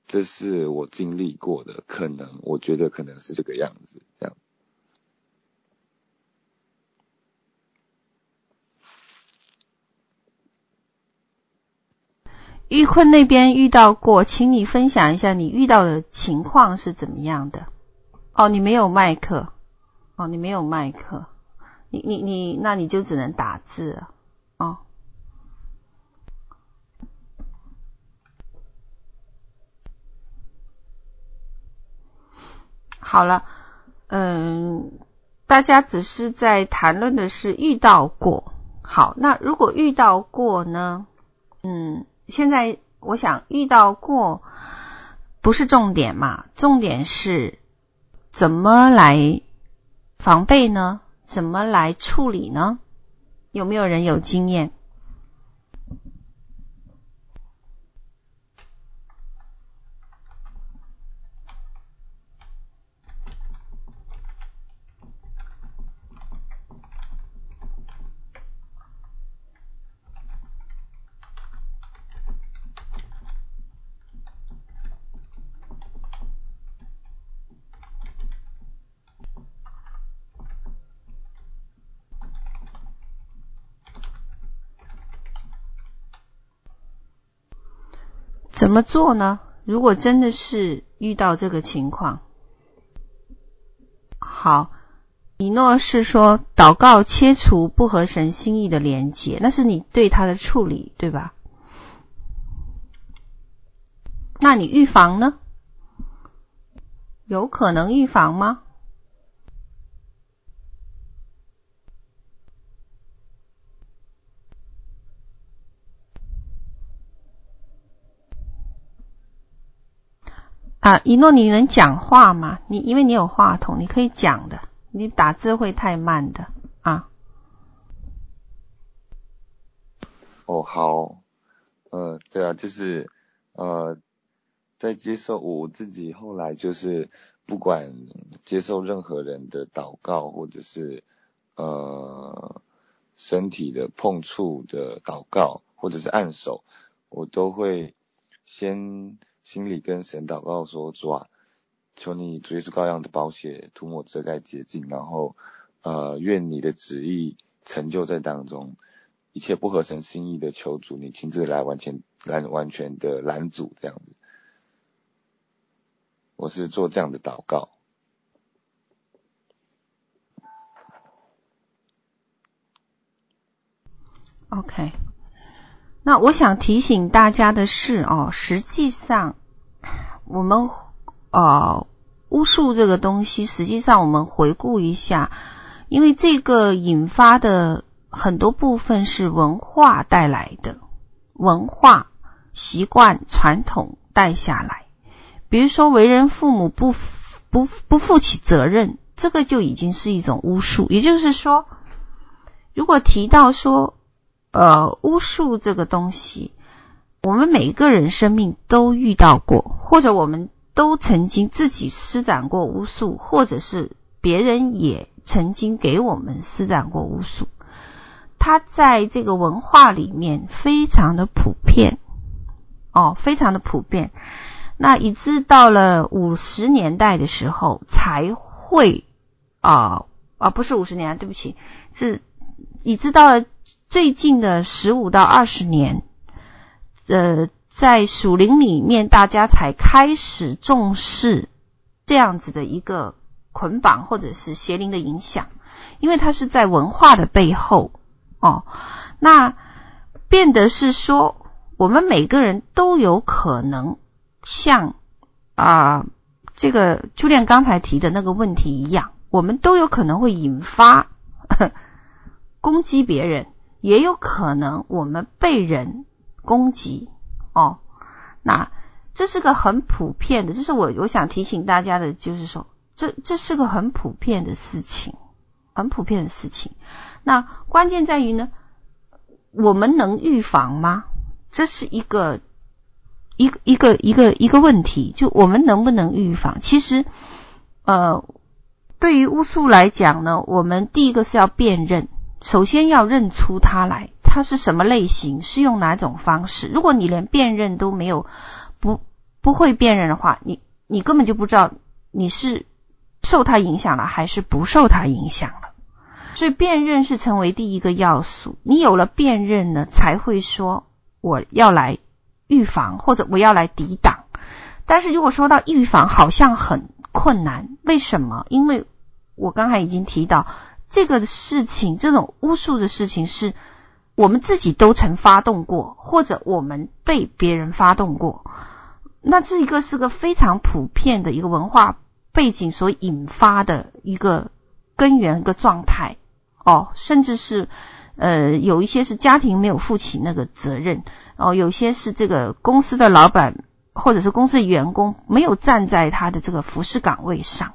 这是我经历过的，可能我觉得可能是这个样子，这样。玉坤那边遇到过，请你分享一下你遇到的情况是怎么样的？哦，你没有麦克，哦，你没有麦克，你你你，那你就只能打字了，哦。好了，嗯，大家只是在谈论的是遇到过。好，那如果遇到过呢？嗯，现在我想遇到过不是重点嘛，重点是怎么来防备呢？怎么来处理呢？有没有人有经验？怎么做呢？如果真的是遇到这个情况，好，米诺是说祷告切除不合神心意的连结，那是你对他的处理，对吧？那你预防呢？有可能预防吗？啊，一诺，你能讲话吗？你因为你有话筒，你可以讲的。你打字会太慢的啊。哦，好，呃，对啊，就是呃，在接受我自己后来就是不管接受任何人的祷告，或者是呃身体的碰触的祷告，或者是按手，我都会先心里跟神祷告说：主啊，求你主耶稣羔羊的宝血涂抹遮盖洁净，然后呃愿你的旨意成就在当中，一切不合神心意的求主你亲自来完全来完全的拦阻这样子。我是做这样的祷告。OK，那我想提醒大家的是哦，实际上我们呃巫术这个东西，实际上我们回顾一下，因为这个引发的很多部分是文化带来的，文化习惯传统带下来。比如说，为人父母不不不负起责任，这个就已经是一种巫术。也就是说，如果提到说，呃，巫术这个东西，我们每一个人生命都遇到过，或者我们都曾经自己施展过巫术，或者是别人也曾经给我们施展过巫术，它在这个文化里面非常的普遍，哦，非常的普遍。那一直到了五十年代的时候，才会啊啊，不是五十年，对不起，是一直到了最近的十五到二十年，呃，在属灵里面，大家才开始重视这样子的一个捆绑或者是邪灵的影响，因为它是在文化的背后哦，那变得是说，我们每个人都有可能。像啊、这个朱练刚才提的那个问题一样，我们都有可能会引发呵 攻击别人，也有可能我们被人攻击哦。那这是个很普遍的，这是我我想提醒大家的，就是说，这这是个很普遍的事情，很普遍的事情。那关键在于呢，我们能预防吗？这是一个。一个一个一个一个问题，就我们能不能预防？其实，呃，对于巫术来讲呢，我们第一个是要辨认，首先要认出它来，它是什么类型，是用哪种方式。如果你连辨认都没有，不不会辨认的话，你你根本就不知道你是受它影响了还是不受它影响了。所以辨认是成为第一个要素。你有了辨认呢，才会说我要来。预防或者我要来抵挡，但是如果说到预防，好像很困难。为什么？因为我刚才已经提到，这个事情，这种巫术的事情，是我们自己都曾发动过，或者我们被别人发动过。那这一个是个非常普遍的一个文化背景所引发的一个根源、一个状态哦，甚至是。呃，有一些是家庭没有负起那个责任，哦，有些是这个公司的老板或者是公司的员工没有站在他的这个服侍岗位上，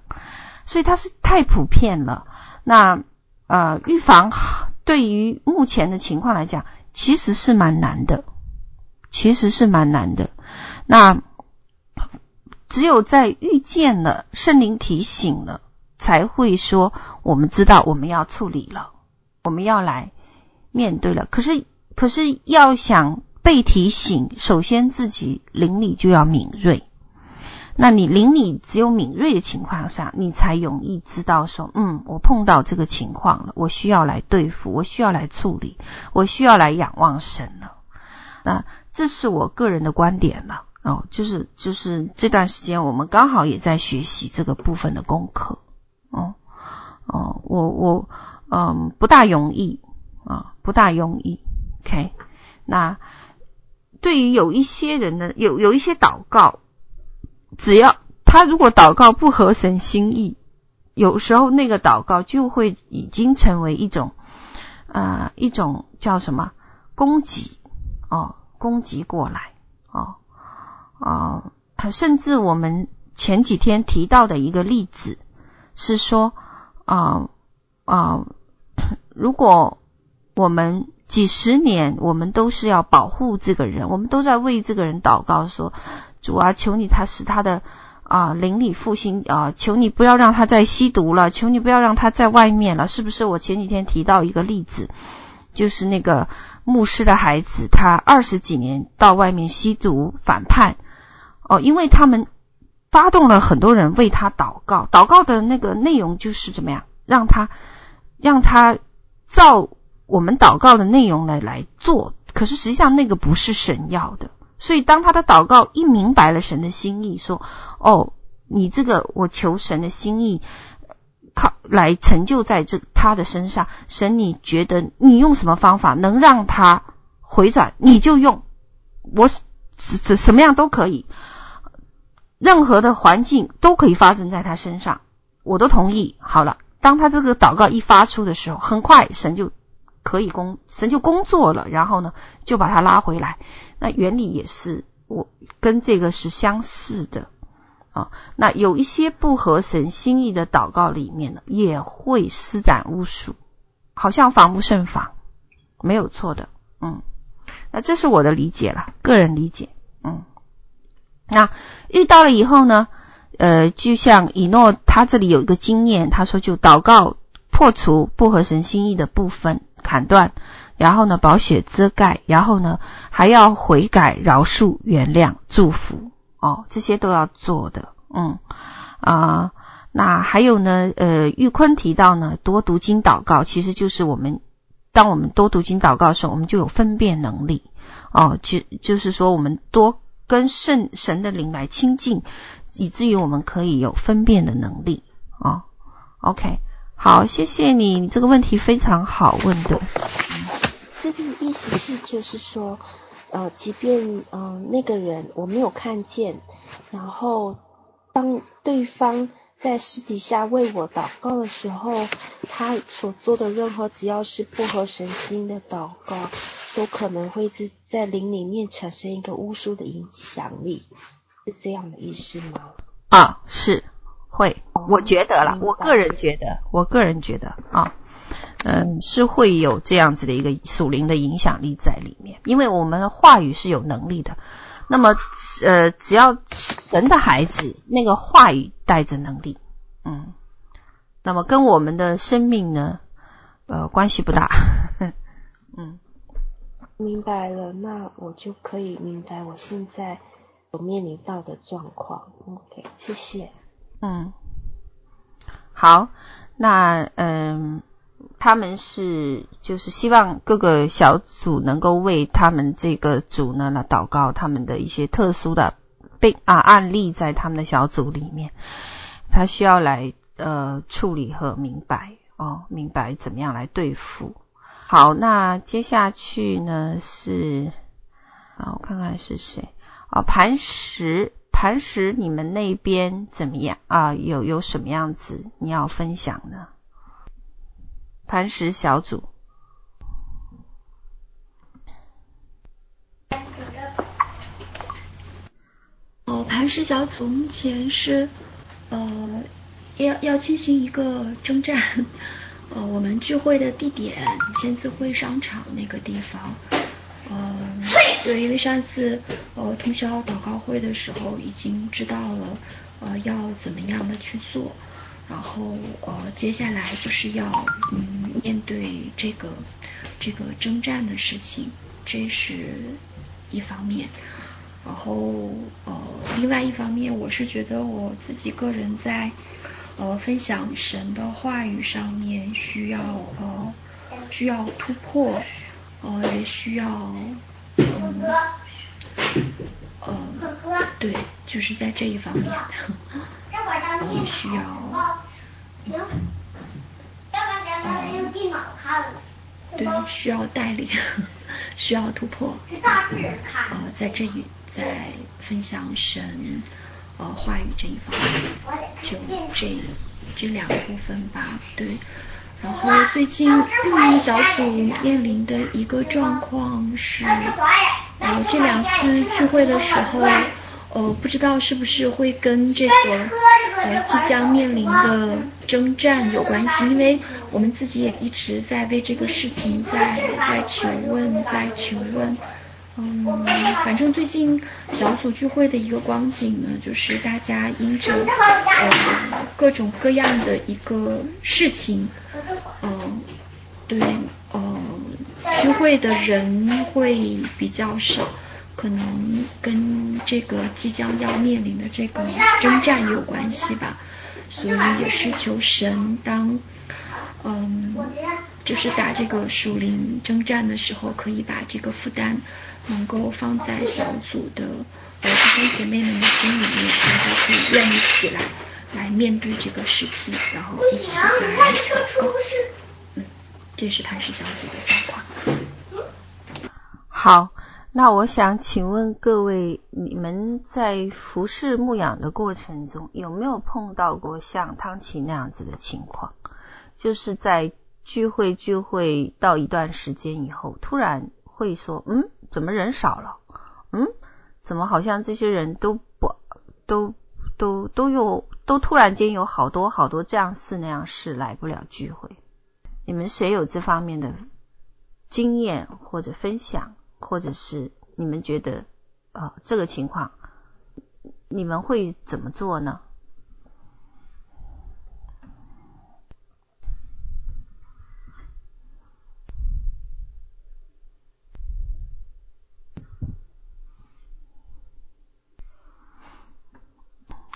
所以它是太普遍了。那呃，预防对于目前的情况来讲，其实是蛮难的，其实是蛮难的。那只有在遇见了圣灵提醒了，才会说我们知道我们要处理了，我们要来。面对了，可是可是要想被提醒，首先自己灵里就要敏锐。那你灵里只有敏锐的情况下，你才容易知道说，嗯，我碰到这个情况了，我需要来对付，我需要来处理，我需要来仰望神了。那这是我个人的观点了哦，就是就是这段时间我们刚好也在学习这个部分的功课。哦哦，我我嗯不大容易。啊，不大容易。OK，那对于有一些人呢，有有一些祷告，只要他如果祷告不合神心意，有时候那个祷告就会已经成为一种啊、一种叫什么攻击哦，攻击过来哦啊、甚至我们前几天提到的一个例子是说啊啊、如果我们几十年，我们都是要保护这个人，我们都在为这个人祷告，说主啊，求你他使他的啊邻，里复兴啊，求你不要让他再吸毒了，求你不要让他在外面了，是不是？我前几天提到一个例子，就是那个牧师的孩子，他二十几年到外面吸毒反叛，哦，因为他们发动了很多人为他祷告，祷告的那个内容就是怎么样，让他让他照我们祷告的内容来来做，可是实际上那个不是神要的。所以，当他的祷告一明白了神的心意，说：“哦，你这个我求神的心意，靠来成就在这他的身上。神，你觉得你用什么方法能让他回转，你就用。我什什么样都可以，任何的环境都可以发生在他身上，我都同意。好了，当他这个祷告一发出的时候，很快神就可以工，神就工作了，然后呢，就把他拉回来。”那原理也是我跟这个是相似的啊。那有一些不合神心意的祷告里面呢，也会施展巫术，好像防不胜防，没有错的。嗯，那这是我的理解了，个人理解。嗯，那遇到了以后呢，呃，就像以诺他这里有一个经验，他说就祷告破除不合神心意的部分，砍断。然后呢，宝血遮盖，然后呢，还要悔改、饶恕、原谅、祝福，哦，这些都要做的，嗯啊、那还有呢，呃，玉坤提到呢，多读经祷告，其实就是我们，当我们多读经祷告的时候，我们就有分辨能力，哦，就就是说，我们多跟圣神的灵来亲近，以至于我们可以有分辨的能力，哦，OK，好，谢谢你，你这个问题非常好问的。这个意思是，就是说，呃，即便呃那个人我没有看见，然后当对方在私底下为我祷告的时候，他所做的任何只要是不合神心的祷告，都可能会是在灵里面产生一个巫术的影响力，是这样的意思吗？啊，是会，我觉得啦，我个人觉得，我个人觉得啊。嗯，是会有这样子的一个属灵的影响力在里面，因为我们的话语是有能力的。那么，呃，只要神的孩子那个话语带着能力，嗯，那么跟我们的生命呢，呃，关系不大。嗯，明白了，那我就可以明白我现在所面临到的状况。OK，谢谢。嗯，好，那嗯。他们是就是希望各个小组能够为他们这个组呢来祷告，他们的一些特殊的病啊案例在他们的小组里面，他需要来呃处理和明白哦，明白怎么样来对付。好，那接下去呢是啊，我看看是谁啊？磐石，磐石，你们那边怎么样啊？有有什么样子你要分享呢？磐石小组。哦，磐石小组目前是呃要要进行一个征战，呃，我们聚会的地点千字会商场那个地方，呃，对，因为上次呃通宵祷告会的时候已经知道了呃要怎么样的去做。然后呃，接下来就是要嗯面对这个这个征战的事情，这是一方面。然后呃，另外一方面，我是觉得我自己个人在呃分享神的话语上面需要呃需要突破，呃也需要呃对，就是在这一方面。也需要，嗯，对，需要带领，需要突破，呃，在这一在分享神呃话语这一方面，就这这两个部分吧，对。然后最近小组面临的一个状况是，呃，这两次聚会的时候。呃，不知道是不是会跟这个呃即将面临的征战有关系，因为我们自己也一直在为这个事情在在求问，在求问，嗯，反正最近小组聚会的一个光景呢，就是大家因着呃各种各样的一个事情，嗯、呃，对，呃，聚会的人会比较少，可能跟这个即将要面临的这个征战有关系吧，所以也是求神当，嗯，就是打这个属灵征战的时候，可以把这个负担。能够放在小组的呃弟兄姐妹们的心里面，大家可以愿意起来来面对这个事情，然后一起来祷告。嗯，这是磐石小组的状况。好，那我想请问各位，你们在服侍牧养的过程中，有没有碰到过像汤琪那样子的情况？就是在聚会聚会到一段时间以后，突然会说，嗯。怎么人少了？嗯，怎么好像这些人都不都都都有都突然间有好多好多这样事那样事来不了聚会？你们谁有这方面的经验或者分享，或者是你们觉得啊、这个情况，你们会怎么做呢？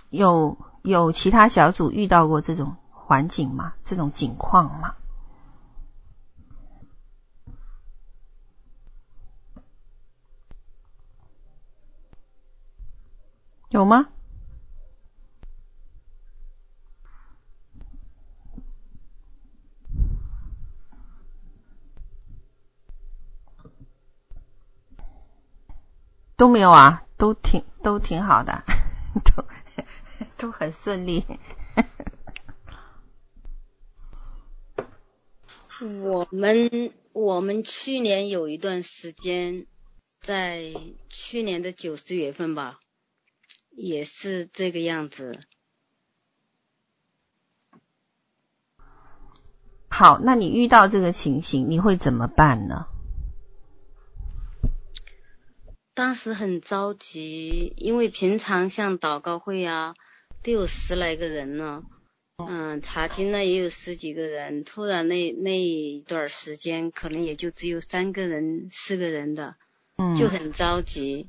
有有其他小组遇到过这种环境吗？这种景况吗？有吗？都没有啊，都挺都挺好的，都。都很顺利。我们我们去年有一段时间，在去年的九十月份吧，也是这个样子。好，那你遇到这个情形，你会怎么办呢？当时很着急，因为平常像祷告会啊。都有十来个人了，嗯，查经呢也有十几个人，突然那那一段时间可能也就只有三个人、四个人的，嗯，就很着急。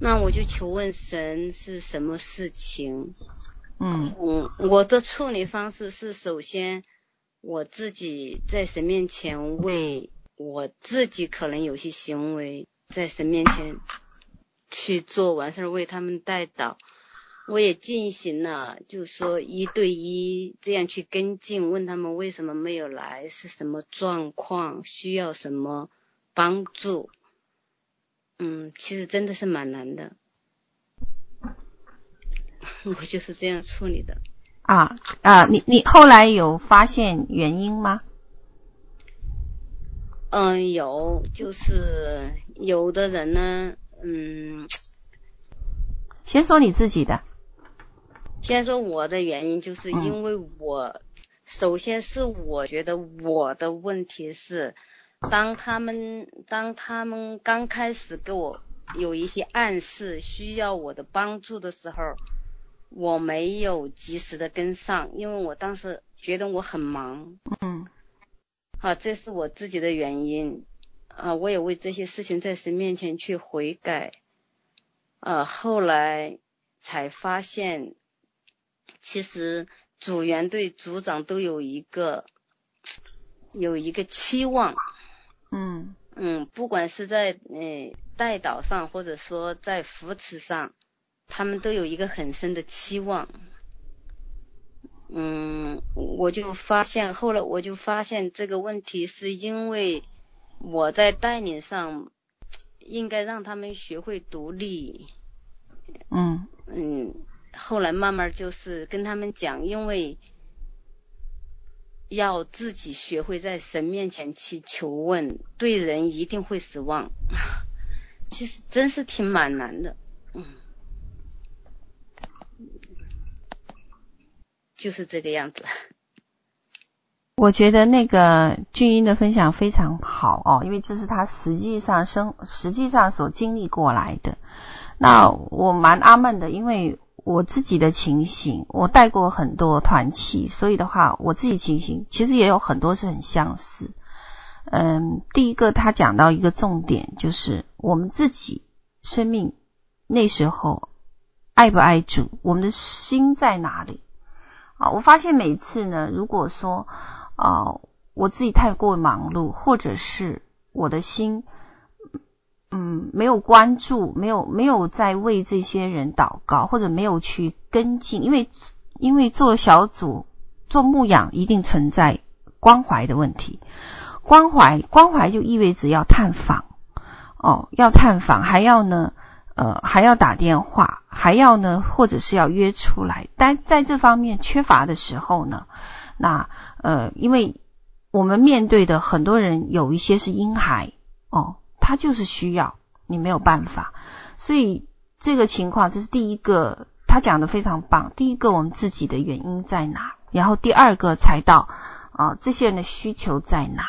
那我就求问神是什么事情，嗯嗯，我的处理方式是首先我自己在神面前为我自己可能有些行为在神面前去做完事儿，为他们代祷。我也进行了，就是说一对一这样去跟进，问他们为什么没有来，是什么状况，需要什么帮助。嗯，其实真的是蛮难的，我就是这样处理的。啊啊，你你后来有发现原因吗？嗯，有，就是有的人呢，嗯，先说你自己的。先说我的原因，就是因为我，嗯、首先是我觉得我的问题是，当他们当他们刚开始给我有一些暗示，需要我的帮助的时候，我没有及时的跟上，因为我当时觉得我很忙。嗯。好，这是我自己的原因。啊，我也为这些事情在神面前去悔改。啊，后来才发现。其实组员对组长都有一个有一个期望，嗯嗯，不管是在呃带导上，或者说在扶持上，他们都有一个很深的期望。嗯，我就发现后来我就发现这个问题是因为我在带领上应该让他们学会独立。嗯嗯。后来慢慢就是跟他们讲，因为要自己学会在神面前去求问，对人一定会失望。其实真是挺蛮难的，嗯，就是这个样子。我觉得那个俊英的分享非常好哦，因为这是他实际上生实际上所经历过来的。那我蛮阿闷的，因为我自己的情形，我带过很多团契，所以的话，我自己情形其实也有很多是很相似。嗯，第一个他讲到一个重点，就是我们自己生命那时候爱不爱主，我们的心在哪里？啊，我发现每次呢，如果说啊，我自己太过忙碌，或者是我的心，嗯，没有关注，没有没有在为这些人祷告，或者没有去跟进，因为因为做小组做牧养一定存在关怀的问题，关怀关怀就意味着要探访，哦，要探访，还要呢。呃，还要打电话，还要呢，或者是要约出来。但在这方面缺乏的时候呢，那呃，因为我们面对的很多人有一些是婴孩哦，他就是需要，你没有办法。所以这个情况，这是第一个，他讲的非常棒。第一个，我们自己的原因在哪？然后第二个才到啊、这些人的需求在哪？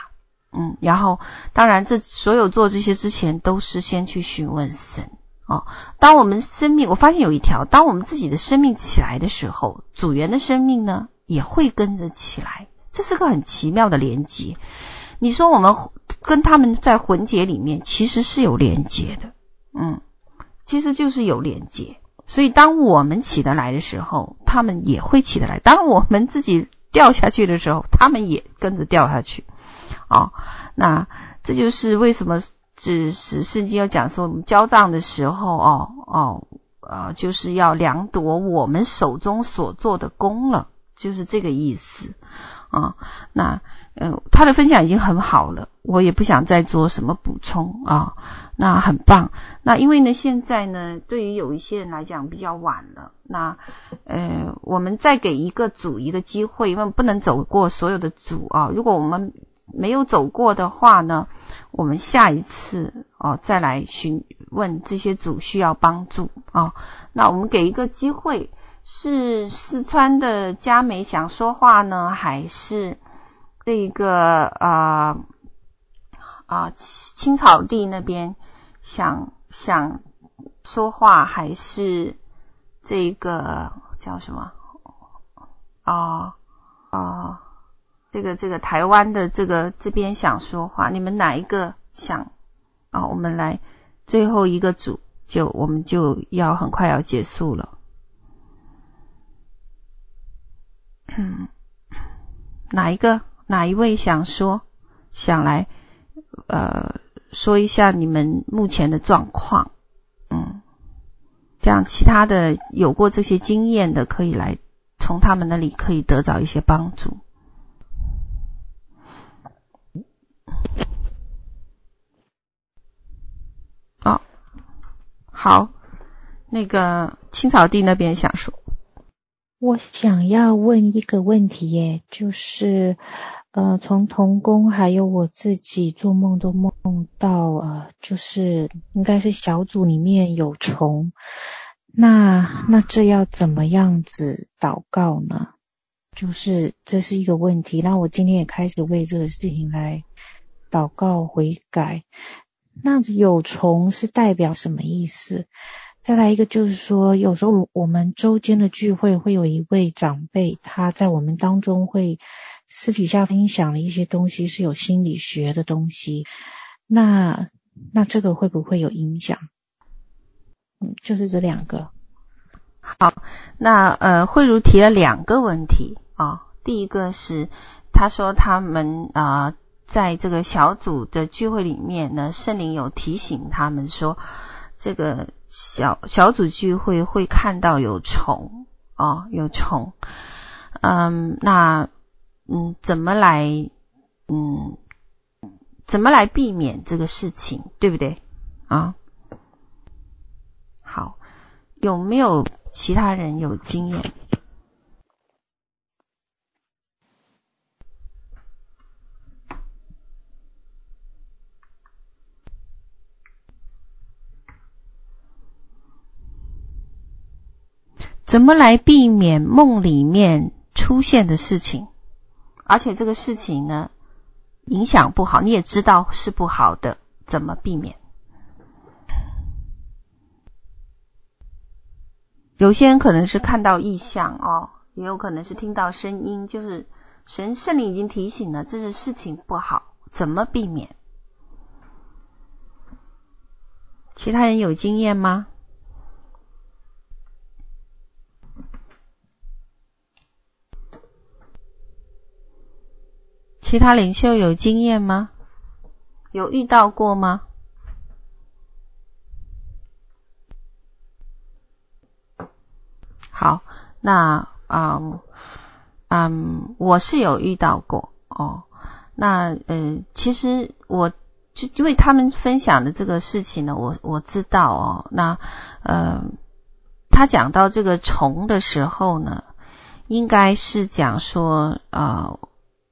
嗯，然后当然，这所有做这些之前，都是先去询问神。哦，当我们生命，我发现有一条，当我们自己的生命起来的时候，组员的生命呢也会跟着起来，这是个很奇妙的连接。你说我们跟他们在魂结里面其实是有连接的，嗯，其实就是有连接。所以当我们起得来的时候，他们也会起得来；当我们自己掉下去的时候，他们也跟着掉下去。哦，那这就是为什么。只是圣经要讲说，我们交账的时候，哦哦，呃，就是要量夺我们手中所做的工了，就是这个意思啊。那呃，他的分享已经很好了，我也不想再做什么补充啊。那很棒。那因为呢，现在呢，对于有一些人来讲比较晚了。那呃，我们再给一个组一个机会，因为不能走过所有的组啊。如果我们没有走过的话呢，我们下一次哦再来询问这些组需要帮助啊、那我们给一个机会，是四川的佳美想说话呢，还是这个啊啊青草地那边想想说话，还是这个叫什么啊啊？这个这个台湾的这个这边想说话，你们哪一个想啊？我们来最后一个组，就我们就要很快要结束了。嗯，哪一个哪一位想说？想来呃说一下你们目前的状况。嗯，这样其他的有过这些经验的，可以来从他们那里可以得到一些帮助。哦好，那个青草地那边想说，我想要问一个问题耶，就是呃，从童工还有我自己做梦都梦到呃，就是应该是小组里面有虫，那那这要怎么样子祷告呢？就是这是一个问题，那我今天也开始为这个事情来祷告悔改。那有虫是代表什么意思？再来一个就是说，有时候我们周间的聚会会有一位长辈，他在我们当中会私底下分享了一些东西，是有心理学的东西。那那这个会不会有影响？嗯，就是这两个。好，那呃，慧如提了两个问题啊、第一个是他说他们啊。在这个小组的聚会里面呢，圣灵有提醒他们说，这个小小组聚会会看到有虫哦，有虫。嗯，那嗯，怎么来嗯，怎么来避免这个事情，对不对啊？好，有没有其他人有经验？怎么来避免梦里面出现的事情？而且这个事情呢，影响不好，你也知道是不好的，怎么避免？有些人可能是看到异象哦，也有可能是听到声音，就是神圣灵已经提醒了，这是事情不好，怎么避免？其他人有经验吗？其他领袖有经验吗？有遇到过吗？好，那嗯嗯，我是有遇到过哦。那嗯、呃，其实我就因为他们分享的这个事情呢，我我知道哦。那呃，他讲到这个虫的时候呢，应该是讲说啊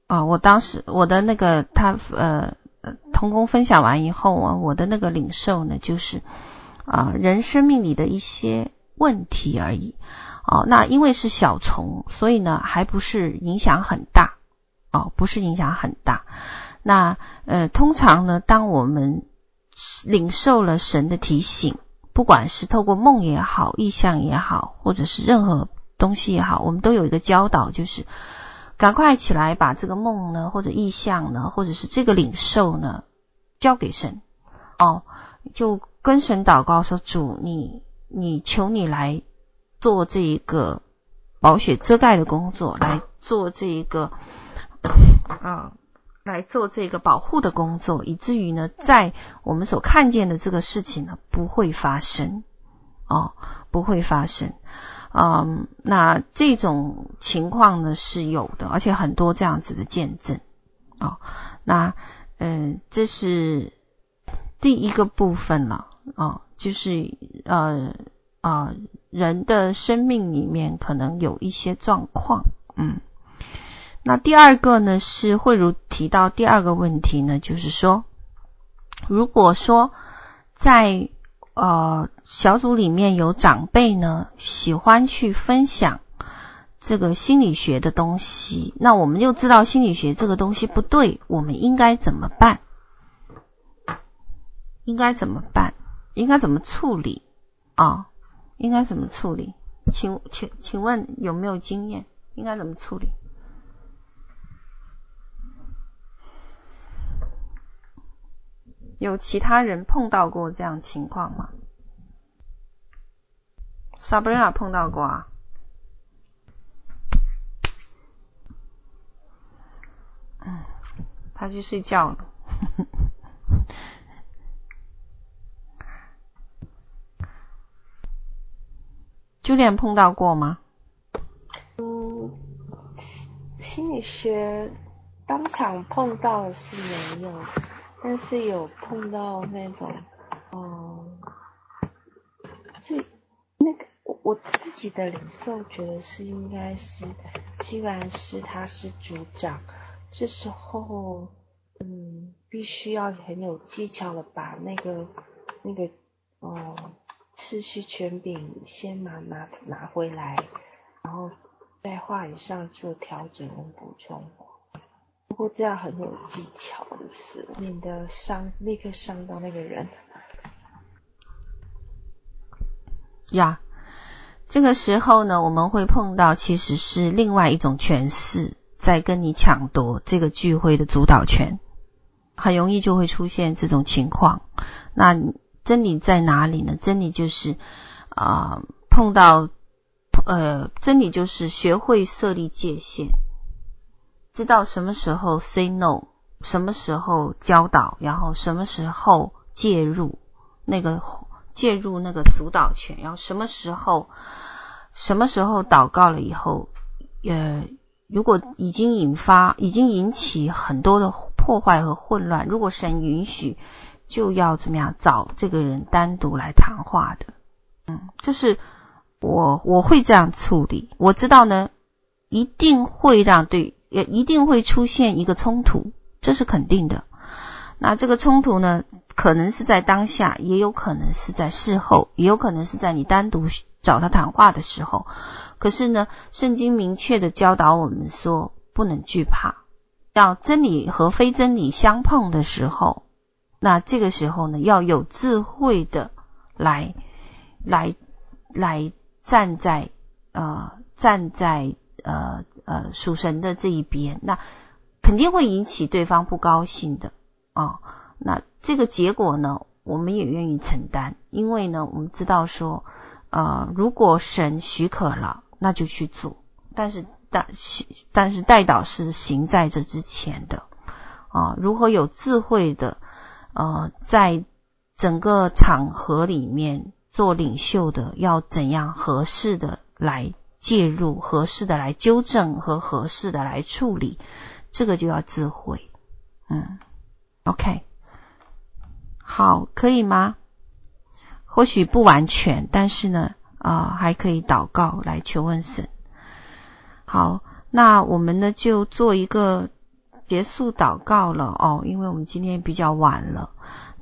啊、我当时我的那个他呃同工分享完以后啊，我的那个领受呢，就是啊、人生命里的一些问题而已。哦，那因为是小虫，所以呢，还不是影响很大，哦，不是影响很大。那呃，通常呢，当我们领受了神的提醒，不管是透过梦也好、意象也好，或者是任何东西也好，我们都有一个教导，就是赶快起来把这个梦呢，或者意象呢，或者是这个领受呢，交给神。哦，就跟神祷告说：“主，你你求你来。”做这一个保血遮盖的工作，来做这一个啊，来做这个保护的工作，以至于呢，在我们所看见的这个事情呢，不会发生哦，不会发生。嗯，那这种情况呢是有的，而且很多这样子的见证哦。那嗯，这是第一个部分了哦，就是呃。啊、呃，人的生命里面可能有一些状况，嗯，那第二个呢是慧如提到第二个问题呢，就是说，如果说在呃小组里面有长辈呢喜欢去分享这个心理学的东西，那我们就知道心理学这个东西不对，我们应该怎么办？应该怎么办？应该怎么处理啊？应该怎么处理？请请请问有没有经验？应该怎么处理？有其他人碰到过这样情况吗？Sabrina 碰到过啊？嗯，他去睡觉了。就连碰到过吗？嗯，心理学当场碰到的是没有，但是有碰到那种，嗯，是那个我我自己的领受觉得是应该是，既然是他是组长，这时候嗯，必须要很有技巧的把那个那个，嗯。次序权柄先拿拿拿回来，然后在话语上做调整跟补充。不过这样很有技巧的是，免得伤立刻伤到那个人。呀，这个时候呢，我们会碰到其实是另外一种权势在跟你抢夺这个聚会的主导权，很容易就会出现这种情况。那。真理在哪里呢？真理就是啊、呃，碰到呃，真理就是学会设立界限，知道什么时候 say no，什么时候教导，然后什么时候介入那个介入那个主导权，然后什么时候什么时候祷告了以后，呃，如果已经引发，已经引起很多的破坏和混乱，如果神允许。就要怎么样找这个人单独来谈话的，嗯，这是我我会这样处理。我知道呢，一定会让对，也一定会出现一个冲突，这是肯定的。那这个冲突呢，可能是在当下，也有可能是在事后，也有可能是在你单独找他谈话的时候。可是呢，圣经明确的教导我们说，不能惧怕要真理和非真理相碰的时候，那这个时候呢，要有智慧的来来来站在呃站在呃呃属神的这一边，那肯定会引起对方不高兴的啊、那这个结果呢，我们也愿意承担，因为呢，我们知道说，呃，如果神许可了，那就去做，但是。但但是代祷是行在这之前的啊，如何有智慧的呃，在整个场合里面做领袖的，要怎样合适的来介入，合适的来纠正和合适的来处理，这个就要智慧。嗯，OK，好，可以吗？或许不完全，但是呢，啊、还可以祷告来求问神。好，那我们呢就做一个结束祷告了哦，因为我们今天比较晚了。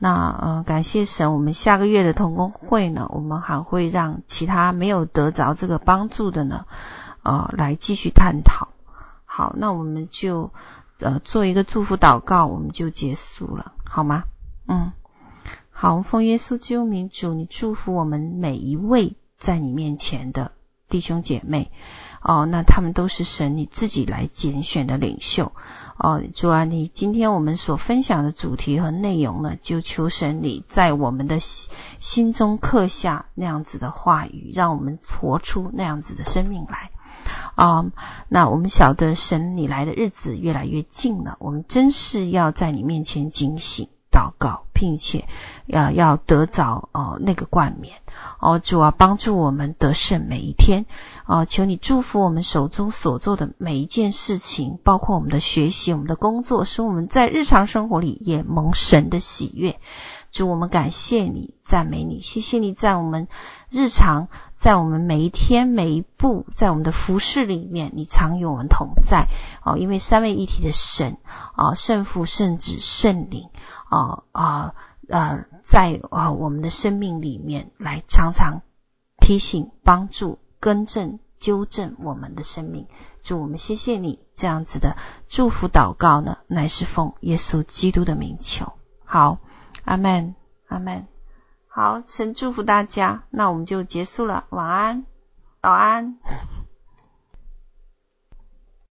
那呃，感谢神，我们下个月的同工会呢，我们还会让其他没有得着这个帮助的呢，呃，来继续探讨。好，那我们就呃做一个祝福祷告，我们就结束了，好吗？嗯，好，奉耶稣基督名，主，你祝福我们每一位在你面前的弟兄姐妹。哦，那他们都是神你自己来拣选的领袖。哦，主啊，你今天我们所分享的主题和内容呢，就求神你在我们的心中刻下那样子的话语，让我们活出那样子的生命来。啊、那我们晓得神你来的日子越来越近了，我们真是要在你面前警醒、祷告，并且要要得着哦那个冠冕。哦，主啊，帮助我们得胜每一天。哦，求你祝福我们手中所做的每一件事情，包括我们的学习、我们的工作，使我们在日常生活里也蒙神的喜悦。主，我们感谢你，赞美你，谢谢你在我们日常，在我们每一天每一步，在我们的服饰里面，你常与我们同在。哦，因为三位一体的神，啊，圣父、圣子、圣灵，啊啊啊，在啊我们的生命里面来常常提醒、帮助。更正、纠正我们的生命，祝我们谢谢你这样子的祝福祷告呢，乃是奉耶稣基督的名求。好，阿门，阿门。好，神祝福大家，那我们就结束了，晚安，早安。